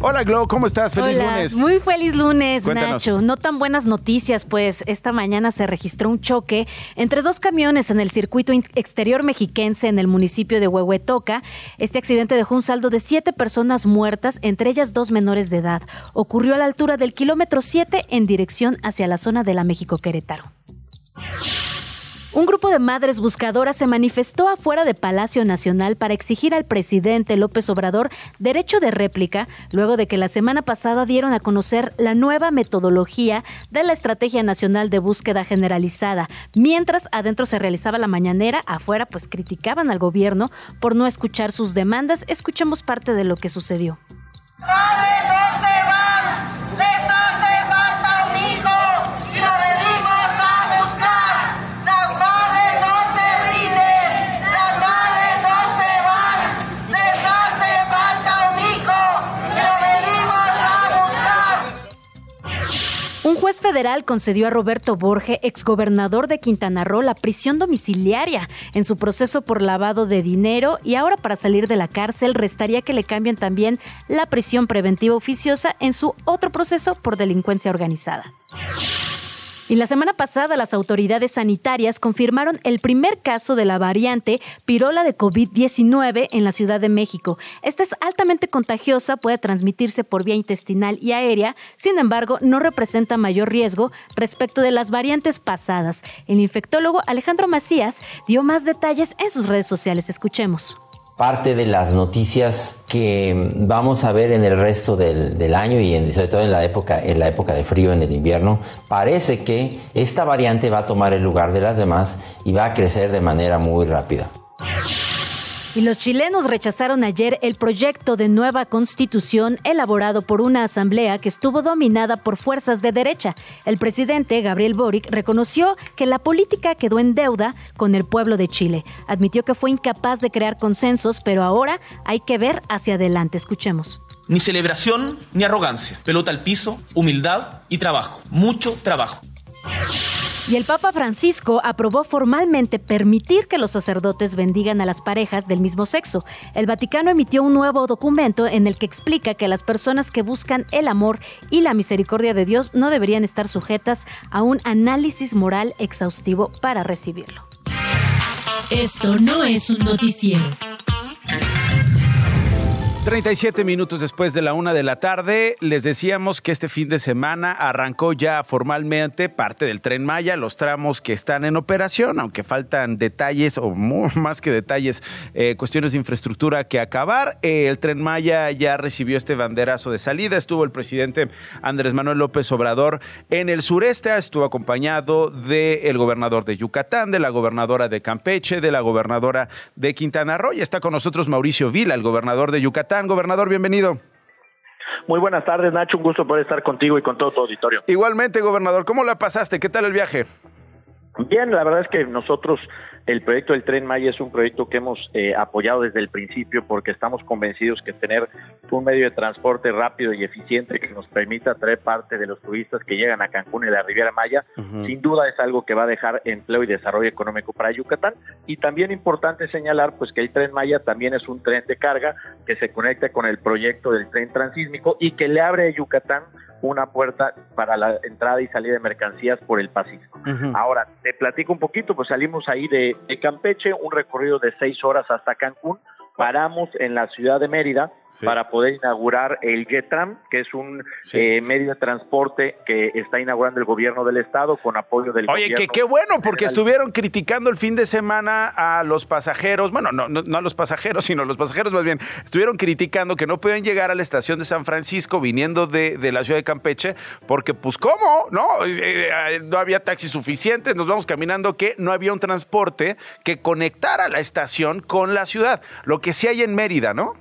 C: Hola, Glo, ¿cómo estás? Feliz
J: Hola,
C: lunes.
J: muy feliz lunes,
C: Cuéntanos.
J: Nacho. No tan buenas noticias, pues esta mañana se registró un choque entre dos camiones en el circuito exterior mexiquense en el municipio de Huehuetoca. Este accidente dejó un saldo de siete personas muertas, entre ellas dos menores de edad. Ocurrió a la altura del kilómetro 7 en dirección hacia la zona de la México-Querétaro. Un grupo de madres buscadoras se manifestó afuera de Palacio Nacional para exigir al presidente López Obrador derecho de réplica, luego de que la semana pasada dieron a conocer la nueva metodología de la Estrategia Nacional de Búsqueda Generalizada. Mientras adentro se realizaba la mañanera, afuera pues criticaban al gobierno por no escuchar sus demandas. Escuchemos parte de lo que sucedió.
K: ¡Madres, ¿dónde van?
J: Federal concedió a Roberto Borge, exgobernador de Quintana Roo, la prisión domiciliaria en su proceso por lavado de dinero y ahora para salir de la cárcel restaría que le cambien también la prisión preventiva oficiosa en su otro proceso por delincuencia organizada. Y la semana pasada las autoridades sanitarias confirmaron el primer caso de la variante pirola de COVID-19 en la Ciudad de México. Esta es altamente contagiosa, puede transmitirse por vía intestinal y aérea, sin embargo no representa mayor riesgo respecto de las variantes pasadas. El infectólogo Alejandro Macías dio más detalles en sus redes sociales. Escuchemos
E: parte de las noticias que vamos a ver en el resto del, del año y en, sobre todo en la época en la época de frío en el invierno parece que esta variante va a tomar el lugar de las demás y va a crecer de manera muy rápida.
J: Y los chilenos rechazaron ayer el proyecto de nueva constitución elaborado por una asamblea que estuvo dominada por fuerzas de derecha. El presidente Gabriel Boric reconoció que la política quedó en deuda con el pueblo de Chile. Admitió que fue incapaz de crear consensos, pero ahora hay que ver hacia adelante. Escuchemos.
F: Ni celebración ni arrogancia. Pelota al piso, humildad y trabajo. Mucho trabajo.
J: Y el Papa Francisco aprobó formalmente permitir que los sacerdotes bendigan a las parejas del mismo sexo. El Vaticano emitió un nuevo documento en el que explica que las personas que buscan el amor y la misericordia de Dios no deberían estar sujetas a un análisis moral exhaustivo para recibirlo.
A: Esto no es un noticiero.
C: 37 minutos después de la una de la tarde, les decíamos que este fin de semana arrancó ya formalmente parte del tren Maya, los tramos que están en operación, aunque faltan detalles o más que detalles, eh, cuestiones de infraestructura que acabar. Eh, el tren Maya ya recibió este banderazo de salida, estuvo el presidente Andrés Manuel López Obrador en el sureste, estuvo acompañado del gobernador de Yucatán, de la gobernadora de Campeche, de la gobernadora de Quintana Roo, y está con nosotros Mauricio Vila, el gobernador de Yucatán. Gobernador, bienvenido.
L: Muy buenas tardes, Nacho. Un gusto poder estar contigo y con todo tu auditorio.
C: Igualmente, gobernador, ¿cómo la pasaste? ¿Qué tal el viaje?
L: Bien, la verdad es que nosotros, el proyecto del Tren Maya es un proyecto que hemos eh, apoyado desde el principio porque estamos convencidos que tener un medio de transporte rápido y eficiente que nos permita traer parte de los turistas que llegan a Cancún y la Riviera Maya, sin duda es algo que va a dejar empleo y desarrollo económico para Yucatán. Y también importante señalar pues que el Tren Maya también es un tren de carga que se conecta con el proyecto del tren transísmico y que le abre a Yucatán una puerta para la entrada y salida de mercancías por el Pacífico. Ahora, te platico un poquito, pues salimos ahí de, de Campeche, un recorrido de seis horas hasta Cancún, paramos en la ciudad de Mérida,
C: Sí.
L: para poder inaugurar el JETRAM, que es un
C: Sí.
L: eh, medio de transporte que está inaugurando el gobierno del estado con apoyo del
C: Oye,
L: gobierno.
C: que qué bueno, porque estuvieron criticando el fin de semana a los pasajeros, bueno, no, no, no a los pasajeros, sino a los pasajeros más bien, estuvieron criticando que no pueden llegar a la estación de San Francisco viniendo de, de la ciudad de Campeche, porque pues ¿cómo? ¿No? Eh, eh, no había taxis suficientes, nos vamos caminando, que no había un transporte que conectara la estación con la ciudad, lo que sí hay en Mérida, ¿no?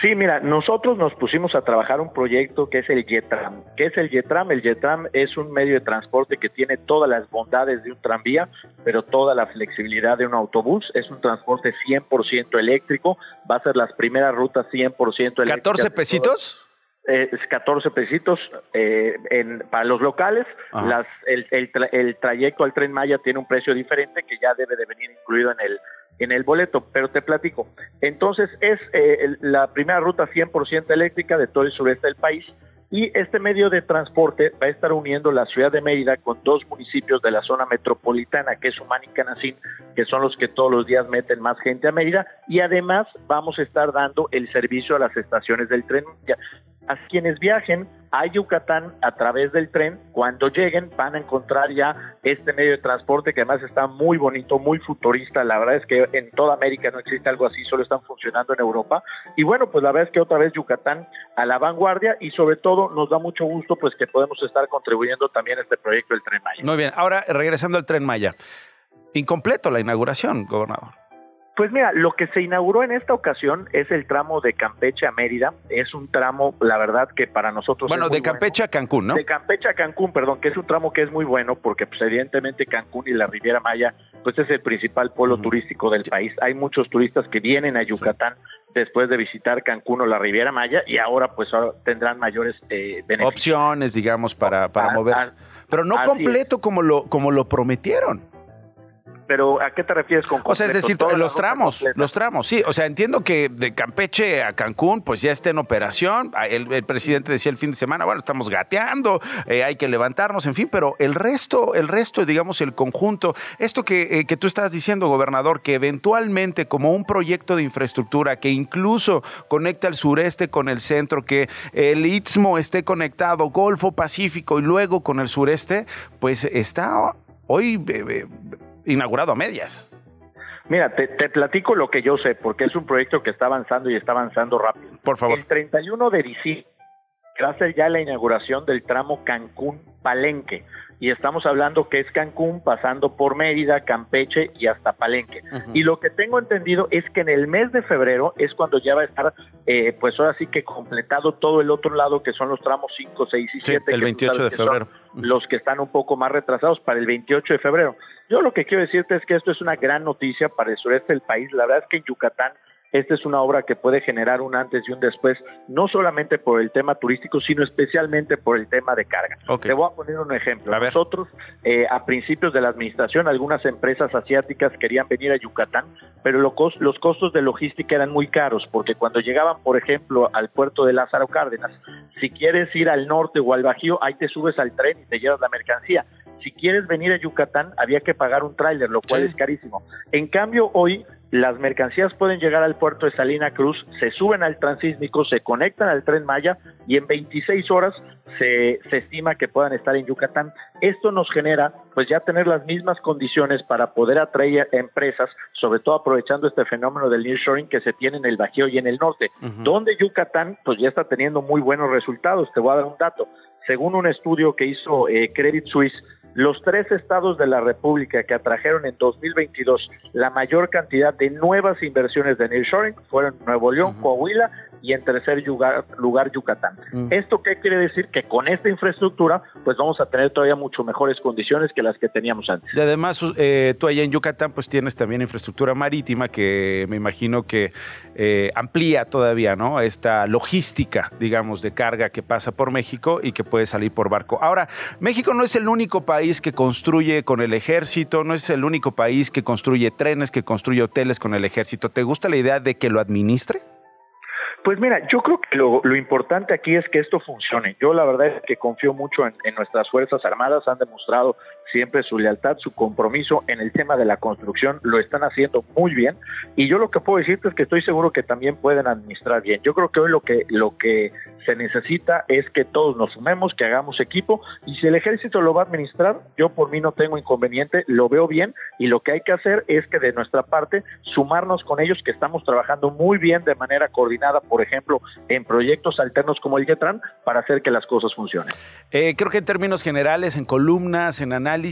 L: Sí, mira, nosotros nos pusimos a trabajar un proyecto que es el YETRAM. ¿Qué es el YETRAM? El YETRAM es un medio de transporte que tiene todas las bondades de un tranvía, pero toda la flexibilidad de un autobús. Es un transporte 100% eléctrico. Va a ser las primeras rutas 100% eléctricas.
C: ¿14
L: de todo-
C: pesitos?
L: Eh, es 14 pesitos eh, en- para los locales. Las, el, el tra- el trayecto al tren Maya tiene un precio diferente que ya debe de venir incluido en el en el boleto, pero te platico. Entonces es eh, el- la primera ruta 100% eléctrica de todo el sureste del país y este medio de transporte va a estar uniendo la ciudad de Mérida con dos municipios de la zona metropolitana, que es Humán y Canacín, que son los que todos los días meten más gente a Mérida, y además vamos a estar dando el servicio a las estaciones del tren. A quienes viajen a Yucatán a través del tren, cuando lleguen van a encontrar ya este medio de transporte que además está muy bonito, muy futurista. La verdad es que en toda América no existe algo así, solo están funcionando en Europa. Y bueno, pues la verdad es que otra vez Yucatán a la vanguardia y sobre todo nos da mucho gusto pues que podemos estar contribuyendo también a este proyecto del Tren Maya.
C: Muy bien, ahora regresando al tren Maya. Incompleto la inauguración, gobernador.
L: Pues mira, lo que se inauguró en esta ocasión es el tramo de Campeche a Mérida. Es un tramo, la verdad, que para nosotros
C: Bueno,
L: es muy
C: de Campeche a Cancún, ¿no?
L: De Campeche a Cancún, perdón, que es un tramo que es muy bueno porque pues evidentemente Cancún y la Riviera Maya pues es el principal polo turístico del país. Hay muchos turistas que vienen a Yucatán después de visitar Cancún o la Riviera Maya y ahora pues ahora tendrán mayores eh, beneficios.
C: Opciones, digamos, para, para
L: Ah,
C: moverse.
L: ah,
C: Pero no completo como lo, como lo prometieron.
L: Pero ¿a qué te refieres con
C: O sea, es
L: completo?
C: decir, los tramos,
L: completa.
C: los tramos, sí. O sea, entiendo que de Campeche a Cancún, pues ya está en operación. Ah, El, el presidente decía el fin de semana, bueno, estamos gateando, eh, hay que levantarnos, en fin, pero el resto, el resto, digamos, el conjunto, esto que, eh, que tú estás diciendo, gobernador, que eventualmente como un proyecto de infraestructura que incluso conecta el sureste con el centro, que el Istmo esté conectado, Golfo Pacífico y luego con el sureste, pues está hoy eh, inaugurado a medias.
L: Mira, te, te platico lo que yo sé, porque es un proyecto que está avanzando y está avanzando rápido.
C: Por favor.
L: El 31 de diciembre va a ser ya la inauguración del tramo Cancún-Palenque. Y estamos hablando que es Cancún pasando por Mérida, Campeche y hasta Palenque. Y lo que tengo entendido es que en el mes de febrero es cuando ya va a estar, eh, pues ahora sí que completado todo el otro lado, que son los tramos 5, 6 y
C: Sí,
L: 7.
C: el
L: que tú
C: 28
L: sabes
C: de febrero.
L: Los que están un poco más retrasados para el 28 de febrero. Yo lo que quiero decirte es que esto es una gran noticia para el sureste del país. La verdad es que en Yucatán esta es una obra que puede generar un antes y un después, no solamente por el tema turístico, sino especialmente por el tema de carga. Te voy a poner un ejemplo.
C: A.
L: Nosotros, eh, a principios de la administración, algunas empresas asiáticas querían venir a Yucatán, pero lo los costos de logística eran muy caros, porque cuando llegaban, por ejemplo, al puerto de Lázaro Cárdenas, si quieres ir al norte o al Bajío, ahí te subes al tren y te llevas la mercancía. Si quieres venir a Yucatán, había que pagar un tráiler, lo cual
C: Sí.
L: es carísimo. En cambio, hoy las mercancías pueden llegar al puerto de Salina Cruz, se suben al transísmico, se conectan al tren Maya y en 26 horas se, se estima que puedan estar en Yucatán. Esto nos genera pues ya tener las mismas condiciones para poder atraer empresas, sobre todo aprovechando este fenómeno del nearshoring que se tiene en el Bajío y en el norte, donde Yucatán pues ya está teniendo muy buenos resultados. Te voy a dar un dato. Según un estudio que hizo eh, Credit Suisse, los tres estados de la República que atrajeron en 2022 la mayor cantidad de nuevas inversiones de nearshoring fueron Nuevo León, Coahuila y en tercer lugar, lugar Yucatán. ¿Esto qué quiere decir? Que con esta infraestructura pues vamos a tener todavía mucho mejores condiciones que las que teníamos antes.
C: Y además, eh, tú allá en Yucatán, pues tienes también infraestructura marítima que me imagino que eh, amplía todavía, ¿no? Esta logística, digamos, de carga que pasa por México y que puede salir por barco. Ahora, México no es el único país que construye con el ejército, no es el único país que construye trenes, que construye hoteles con el ejército. ¿Te gusta la idea de que lo administre?
L: Pues mira, yo creo que lo, lo, importante aquí es que esto funcione. Yo la verdad es que confío mucho en, en, nuestras Fuerzas Armadas, han demostrado siempre su lealtad, su compromiso en el tema de la construcción, lo están haciendo muy bien y yo lo que puedo decirte es que estoy seguro que también pueden administrar bien. Yo creo que hoy lo que, lo que se necesita es que todos nos sumemos, que hagamos equipo y si el ejército lo va a administrar, yo por mí no tengo inconveniente, lo veo bien y lo que hay que hacer es que de nuestra parte sumarnos con ellos que estamos trabajando muy bien de manera coordinada, por ejemplo, en proyectos alternos como el Getran para hacer que las cosas funcionen.
C: Eh, creo que en términos generales, en columnas, en análisis,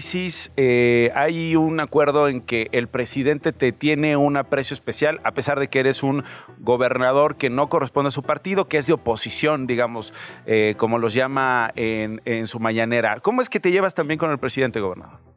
C: eh, hay un acuerdo en que el presidente te tiene un aprecio especial, a pesar de que eres un gobernador que no corresponde a su partido, que es de oposición, digamos, eh, como los llama en, en su mañanera. ¿Cómo es que te llevas también con el presidente, gobernador?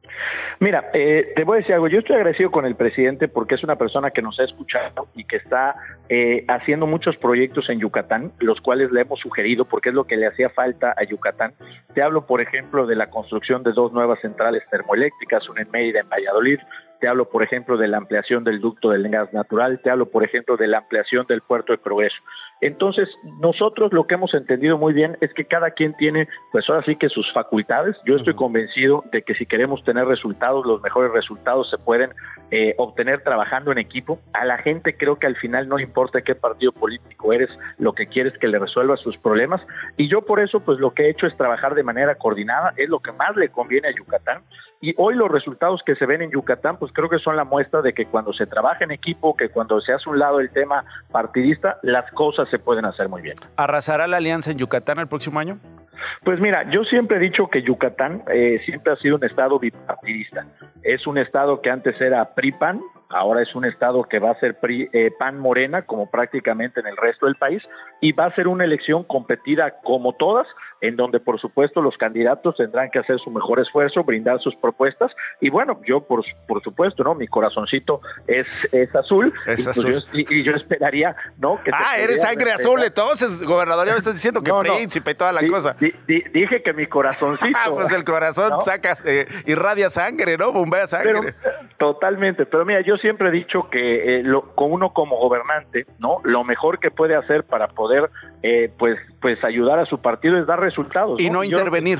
L: Mira, eh, te voy a decir algo. Yo estoy agradecido con el presidente porque es una persona que nos ha escuchado y que está eh, haciendo muchos proyectos en Yucatán, los cuales le hemos sugerido porque es lo que le hacía falta a Yucatán. Te hablo, por ejemplo, de la construcción de dos nuevas centrales termoeléctricas, una en Mérida, en Valladolid. Te hablo, por ejemplo, de la ampliación del ducto del gas natural. Te hablo, por ejemplo, de la ampliación del puerto de Progreso. Entonces, nosotros lo que hemos entendido muy bien es que cada quien tiene, pues ahora sí que sus facultades. Yo estoy convencido de que si queremos tener resultados, los mejores resultados se pueden eh, obtener trabajando en equipo. A la gente creo que al final no importa qué partido político eres, lo que quieres que le resuelva sus problemas. Y yo por eso, pues lo que he hecho es trabajar de manera coordinada, es lo que más le conviene a Yucatán. Y hoy los resultados que se ven en Yucatán, pues creo que son la muestra de que cuando se trabaja en equipo, que cuando se hace un lado el tema partidista, las cosas se pueden hacer muy bien.
C: ¿Arrasará la alianza en Yucatán el próximo año?
L: Pues mira, yo siempre he dicho que Yucatán eh, siempre ha sido un estado bipartidista. Es un estado que antes era PRI-PAN, ahora es un estado que va a ser PRI, eh, PAN Morena, como prácticamente en el resto del país, y va a ser una elección competida como todas, en donde por supuesto los candidatos tendrán que hacer su mejor esfuerzo, brindar sus propuestas, y bueno, yo por, por supuesto, ¿no? Mi corazoncito es, es azul,
C: Es
L: y, pues, yo, y- y yo esperaría, ¿no? Que
C: Ah, eres sangre
L: respetar.
C: azul, entonces, gobernador, ya me estás diciendo que
L: No, no.
C: príncipe y toda la
L: Di-
C: cosa.
L: di- di- dije que mi corazoncito.
C: Ah, pues el corazón
L: ¿no?
C: sacas, eh, irradia sangre, ¿no? Bombea sangre.
L: Pero, totalmente, pero mira, yo siempre he dicho que eh, lo, con uno como gobernante, ¿no? Lo mejor que puede hacer para poder, eh, pues, pues ayudar a su partido es dar resultados.
C: y no intervenir.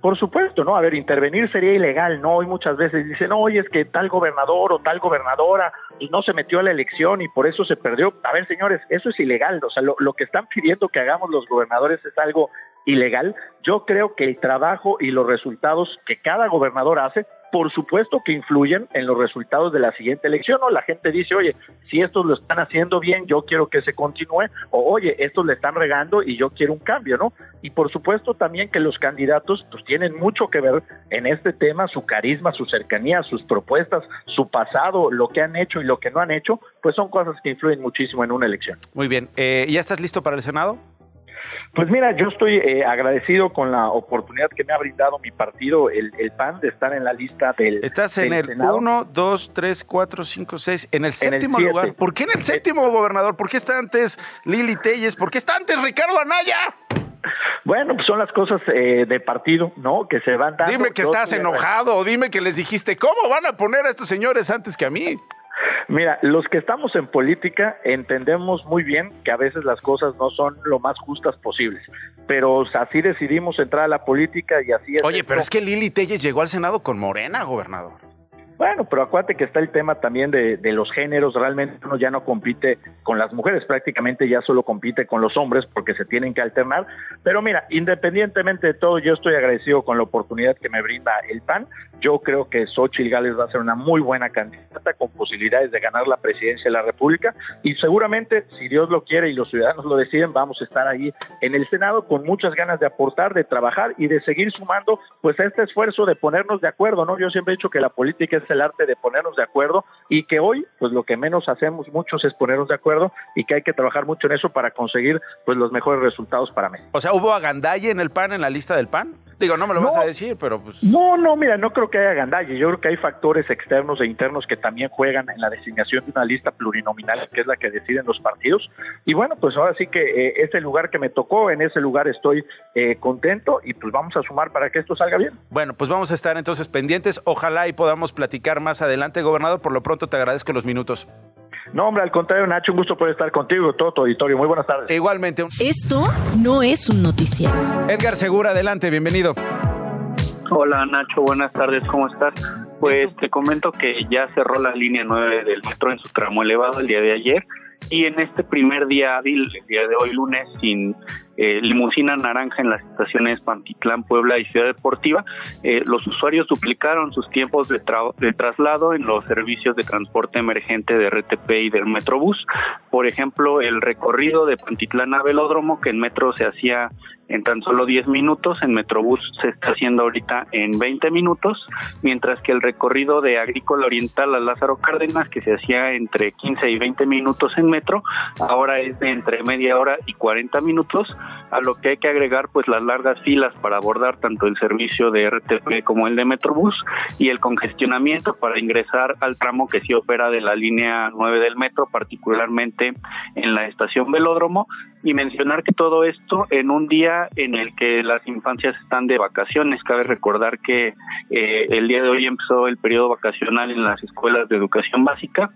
L: por supuesto, ¿no? A ver, intervenir sería ilegal, ¿no? Hoy muchas veces dicen, oye, es que tal gobernador o tal gobernadora pues, no se metió a la elección y por eso se perdió. A ver, señores, eso es ilegal. O sea, lo, lo que están pidiendo que hagamos los gobernadores es algo ilegal. Yo creo que el trabajo y los resultados que cada gobernador hace, por supuesto que influyen en los resultados de la siguiente elección, ¿no? La gente dice, oye, si estos lo están haciendo bien, yo quiero que se continúe, o oye, estos le están regando y yo quiero un cambio, ¿no? Y por supuesto también que los candidatos pues tienen mucho que ver en este tema, su carisma, su cercanía, sus propuestas, su pasado, lo que han hecho y lo que no han hecho, pues son cosas que influyen muchísimo en una elección.
C: Muy bien. Eh, ¿Ya estás listo para el Senado?
L: Pues mira, yo estoy eh, agradecido con la oportunidad que me ha brindado mi partido, el, el PAN, de estar en la lista del
C: Estás en el
L: Senado.
C: 1, 2, 3, 4, 5, 6, en el
L: En el
C: séptimo lugar. ¿Por qué en el séptimo, gobernador? ¿Por qué está antes Lili Telles? ¿Por qué está antes Ricardo Anaya?
L: Bueno, pues son las cosas eh, de partido, ¿no? Que se van dando.
C: Dime que
L: Yo
C: estás enojado o dime que les dijiste, ¿cómo van a poner a estos señores antes que a mí?
L: Mira, los que estamos en política entendemos muy bien que a veces las cosas no son lo más justas posibles, pero así decidimos entrar a la política y así es.
C: Oye,
L: esto.
C: pero es que Lili Telles llegó al Senado con Morena, gobernador.
L: Bueno, pero acuérdate que está el tema también de, los géneros, realmente uno ya no compite con las mujeres, prácticamente ya solo compite con los hombres porque se tienen que alternar, pero mira, independientemente de todo, yo estoy agradecido con la oportunidad que me brinda el PAN, yo creo que Xochitl Gales va a ser una muy buena candidata con posibilidades de ganar la presidencia de la República. Y seguramente, si Dios lo quiere y los ciudadanos lo deciden, vamos a estar ahí en el Senado con muchas ganas de aportar, de trabajar y de seguir sumando pues a este esfuerzo de ponernos de acuerdo, ¿no? Yo siempre he dicho que la política es el arte de ponernos de acuerdo y que hoy pues lo que menos hacemos muchos es ponernos de acuerdo y que hay que trabajar mucho en eso para conseguir pues los mejores resultados para México.
C: O sea, ¿hubo agandalle en el PAN, en la lista del PAN? Digo, no me lo vas a decir, pero pues...
L: No, no, mira, no creo que haya gandalle. Yo creo que hay factores externos e internos que también juegan en la designación de una lista plurinominal, que es la que deciden los partidos. Y bueno, pues ahora sí que eh, es el lugar que me tocó, en ese lugar estoy eh, contento y pues vamos a sumar para que esto salga bien.
C: Bueno, pues vamos a estar entonces pendientes. Ojalá y podamos platicar más adelante, gobernador. Por lo pronto te agradezco los minutos.
L: No, hombre, al contrario, Nacho, un gusto poder estar contigo y todo tu auditorio. Muy buenas tardes.
C: Igualmente.
A: Esto no es un noticiero.
C: Edgar Segura, adelante, bienvenido.
M: Hola Nacho, buenas tardes, ¿cómo estás? Pues te comento que ya cerró la línea 9 del metro en su tramo elevado el día de ayer y en este primer día hábil, el día de hoy lunes, sin eh, limusina naranja en las estaciones Pantitlán, Puebla y Ciudad Deportiva, eh, los usuarios duplicaron sus tiempos de, de traslado en los servicios de transporte emergente de RTP y del Metrobús. Por ejemplo, el recorrido de Pantitlán a Velódromo, que en metro se hacía en tan solo 10 minutos, en Metrobús se está haciendo ahorita en 20 minutos, mientras que el recorrido de Agrícola Oriental a Lázaro Cárdenas, que se hacía entre 15 y 20 minutos en metro, ahora es de entre media hora y 40 minutos, a lo que hay que agregar pues las largas filas para abordar tanto el servicio de RTP como el de Metrobús y el congestionamiento para ingresar al tramo que sí opera de la línea 9 del metro, particularmente en la estación Velódromo, y mencionar que todo esto en un día en el que las infancias están de vacaciones. Cabe recordar que eh, el día de hoy empezó el periodo vacacional en las escuelas de educación básica,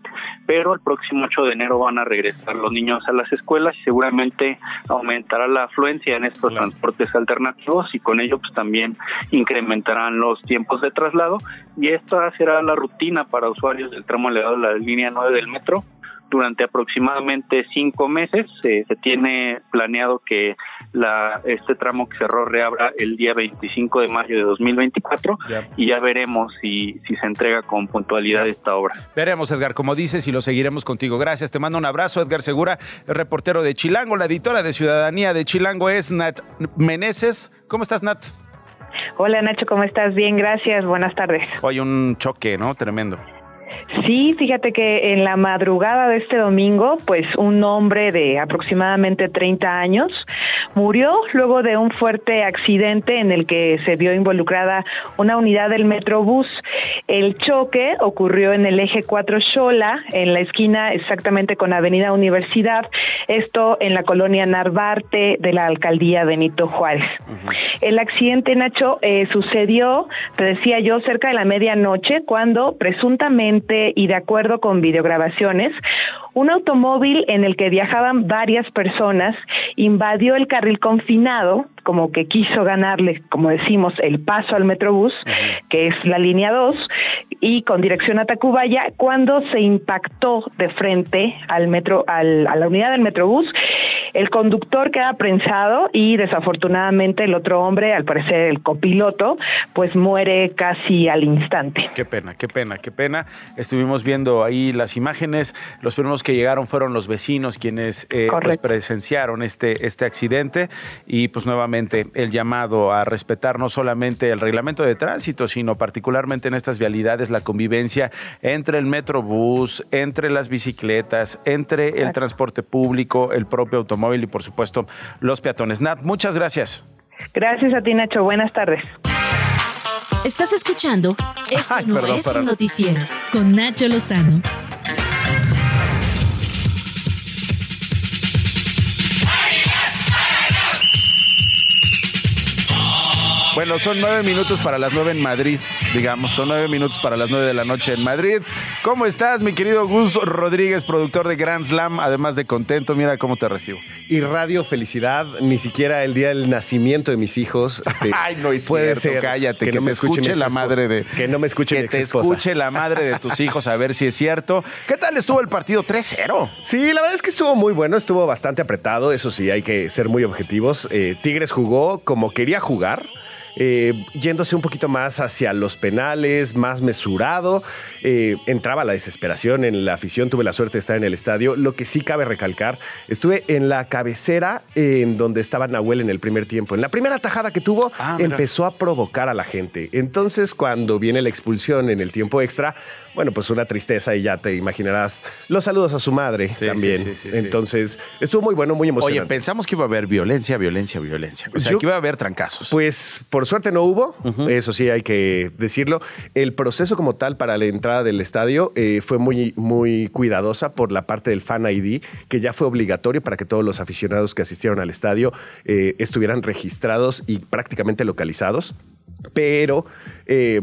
M: pero el próximo 8 de enero van a regresar los niños a las escuelas y seguramente aumentará la afluencia en estos transportes alternativos y con ello pues también incrementarán los tiempos de traslado. Y esta será la rutina para usuarios del tramo elevado de la línea 9 del metro durante aproximadamente cinco meses. se tiene planeado que la, este tramo que cerró reabra el día 25 de mayo de 2024 y ya veremos si, si se entrega con puntualidad esta obra.
C: Veremos, Edgar, como dices, y lo seguiremos contigo. Gracias. Te mando un abrazo, Edgar Segura, el reportero de Chilango. La editora de Ciudadanía de Chilango es Nat Meneses. ¿Cómo estás, Nat?
N: Hola, Nacho, ¿cómo estás? Bien, gracias. Buenas tardes.
C: Hoy un choque, ¿no? Tremendo.
N: Sí, fíjate que en la madrugada de este domingo, pues un hombre de aproximadamente 30 años murió luego de un fuerte accidente en el que se vio involucrada una unidad del Metrobús. El choque ocurrió en el eje 4 Xola, en la esquina exactamente con Avenida Universidad, esto en la colonia Narvarte de la alcaldía Benito Juárez. El accidente, Nacho, eh, sucedió, te decía yo, cerca de la medianoche, cuando presuntamente y de acuerdo con videograbaciones, un automóvil en el que viajaban varias personas invadió el carril confinado, como que quiso ganarle, como decimos, el paso al Metrobús, que es la línea 2, y con dirección a Tacubaya, cuando se impactó de frente al metro, a la unidad del Metrobús, el conductor queda prensado y desafortunadamente el otro hombre, al parecer el copiloto, pues muere casi al instante.
C: Qué pena, qué pena, qué pena. Estuvimos viendo ahí las imágenes, los primeros que llegaron fueron los vecinos quienes eh, pues, presenciaron este, este accidente y pues nuevamente el llamado a respetar no solamente el reglamento de tránsito, sino particularmente en estas vialidades la convivencia entre el metrobús, entre las bicicletas, entre el transporte público, el propio automóvil y por supuesto los peatones. Nat, muchas gracias.
N: Gracias a ti Nacho, buenas tardes.
A: Estás escuchando Esto no es un noticiero con Nacho Lozano.
C: Bueno, son nueve minutos para las nueve en Madrid, digamos, son nueve minutos para las nueve de la noche en Madrid. ¿Cómo estás, mi querido Gus Rodríguez, productor de Grand Slam, además de contento? Mira cómo te recibo.
O: Y radio felicidad, ni siquiera el día del nacimiento de mis hijos. Este,
C: Ay, no es puede ser
O: cállate, que, no me escuche la madre de
C: que no me escuche que te escuche la madre de tus hijos a ver si es cierto. ¿Qué tal estuvo el partido 3-0?
O: Sí, la verdad es que estuvo muy bueno, estuvo bastante apretado, eso sí, hay que ser muy objetivos. Eh, Tigres jugó como quería jugar. Eh, yéndose un poquito más hacia los penales, más mesurado. Eh, entraba la desesperación en la afición, tuve la suerte de estar en el estadio. Lo que sí cabe recalcar, estuve en la cabecera en donde estaba Nahuel en el primer tiempo. En la primera tajada que tuvo, ah, empezó a provocar a la gente. Entonces, cuando viene la expulsión en el tiempo extra, bueno, pues una tristeza y ya te imaginarás los saludos a su madre también. Entonces, estuvo muy bueno, muy emocionante.
C: Oye, pensamos que iba a haber violencia, violencia, violencia. O sea, que iba a haber trancazos.
O: Pues por suerte no hubo, eso sí hay que decirlo. El proceso como tal para la entrada del estadio eh, fue muy, muy cuidadosa por la parte del Fan ID, que ya fue obligatorio para que todos los aficionados que asistieron al estadio eh, estuvieran registrados y prácticamente localizados. Pero... Eh,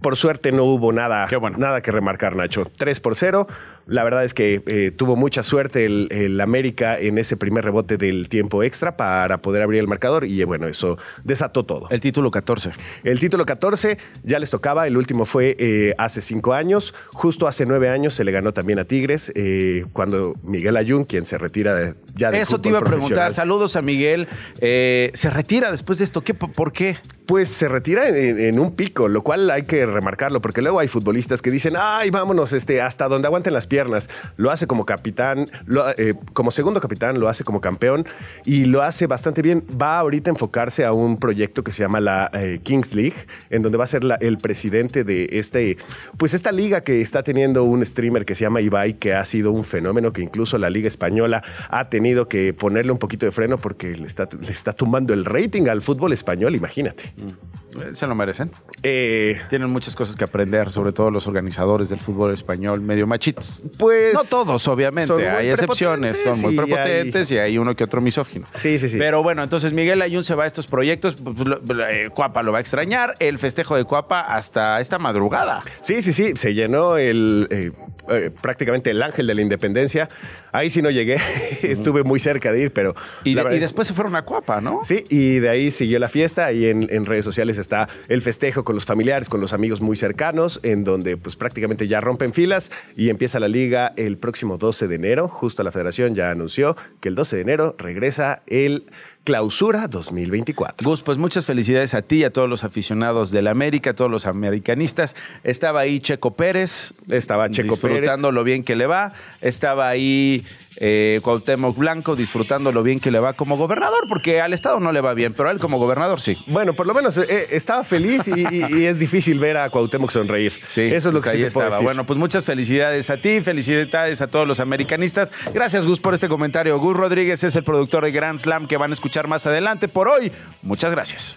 O: por suerte no hubo nada, nada que remarcar, Nacho. 3 por 0. La verdad es que eh, tuvo mucha suerte el, América en ese primer rebote del tiempo extra para poder abrir el marcador y bueno, eso desató todo.
C: El título 14.
O: El título 14 ya les tocaba, el último fue eh, hace cinco años, justo hace nueve años se le ganó también a Tigres eh, cuando Miguel Ayun, quien se retira de, ya de
C: Eso te iba a preguntar, saludos a Miguel, ¿se retira después de esto? ¿Qué, ¿Por qué?
O: Pues se retira en, un pico, lo cual hay que remarcarlo, porque luego hay futbolistas que dicen, ay, vámonos, este, hasta donde aguanten las piernas. Lo hace como capitán, eh, como segundo capitán, lo hace como campeón y lo hace bastante bien. Va ahorita a enfocarse a un proyecto que se llama la eh, Kings League, en donde va a ser el presidente de este, pues esta liga que está teniendo un streamer que se llama Ibai, que ha sido un fenómeno que incluso la liga española ha tenido que ponerle un poquito de freno porque le está, le está tumbando el rating al fútbol español, imagínate.
C: Mm. Se lo merecen. Eh, Tienen muchas cosas que aprender, sobre todo los organizadores del fútbol español, medio machitos.
O: Pues.
C: No todos, obviamente. Hay excepciones, son muy prepotentes y hay uno que otro misógino.
O: Sí, sí, sí.
C: Pero bueno, entonces Miguel Ayun se va a estos proyectos. Pues, pues, eh, Cuapa lo va a extrañar. El festejo de Cuapa hasta esta madrugada.
O: Sí, sí, sí. Se llenó el eh, prácticamente el ángel de la independencia. Ahí sí no llegué. Estuve muy cerca de ir, pero.
C: Y, después se fueron a Cuapa, ¿no?
O: Sí, y de ahí siguió la fiesta y en, en redes sociales está el festejo con los familiares, con los amigos muy cercanos, en donde pues prácticamente ya rompen filas y empieza la liga el próximo 12 de enero. Justo la federación ya anunció que el 12 de enero regresa el Clausura 2024.
C: Gus, pues muchas felicidades a ti y a todos los aficionados del América, a todos los americanistas. Estaba ahí Checo Pérez.
O: Estaba Checo
C: Pérez. Disfrutando lo bien que le va. Estaba ahí eh, Cuauhtémoc Blanco disfrutando lo bien que le va como gobernador, porque al Estado no le va bien, pero a él como gobernador sí.
O: Bueno, por lo menos eh, estaba feliz y, es difícil ver a Cuauhtémoc sonreír. Sí, eso es lo pues que sí te Puedo
C: Bueno, pues muchas felicidades a ti, felicidades a todos los americanistas. Gracias, Gus, por este comentario. Gus Rodríguez es el productor de Grand Slam que van a escuchar más adelante. Por hoy, muchas gracias.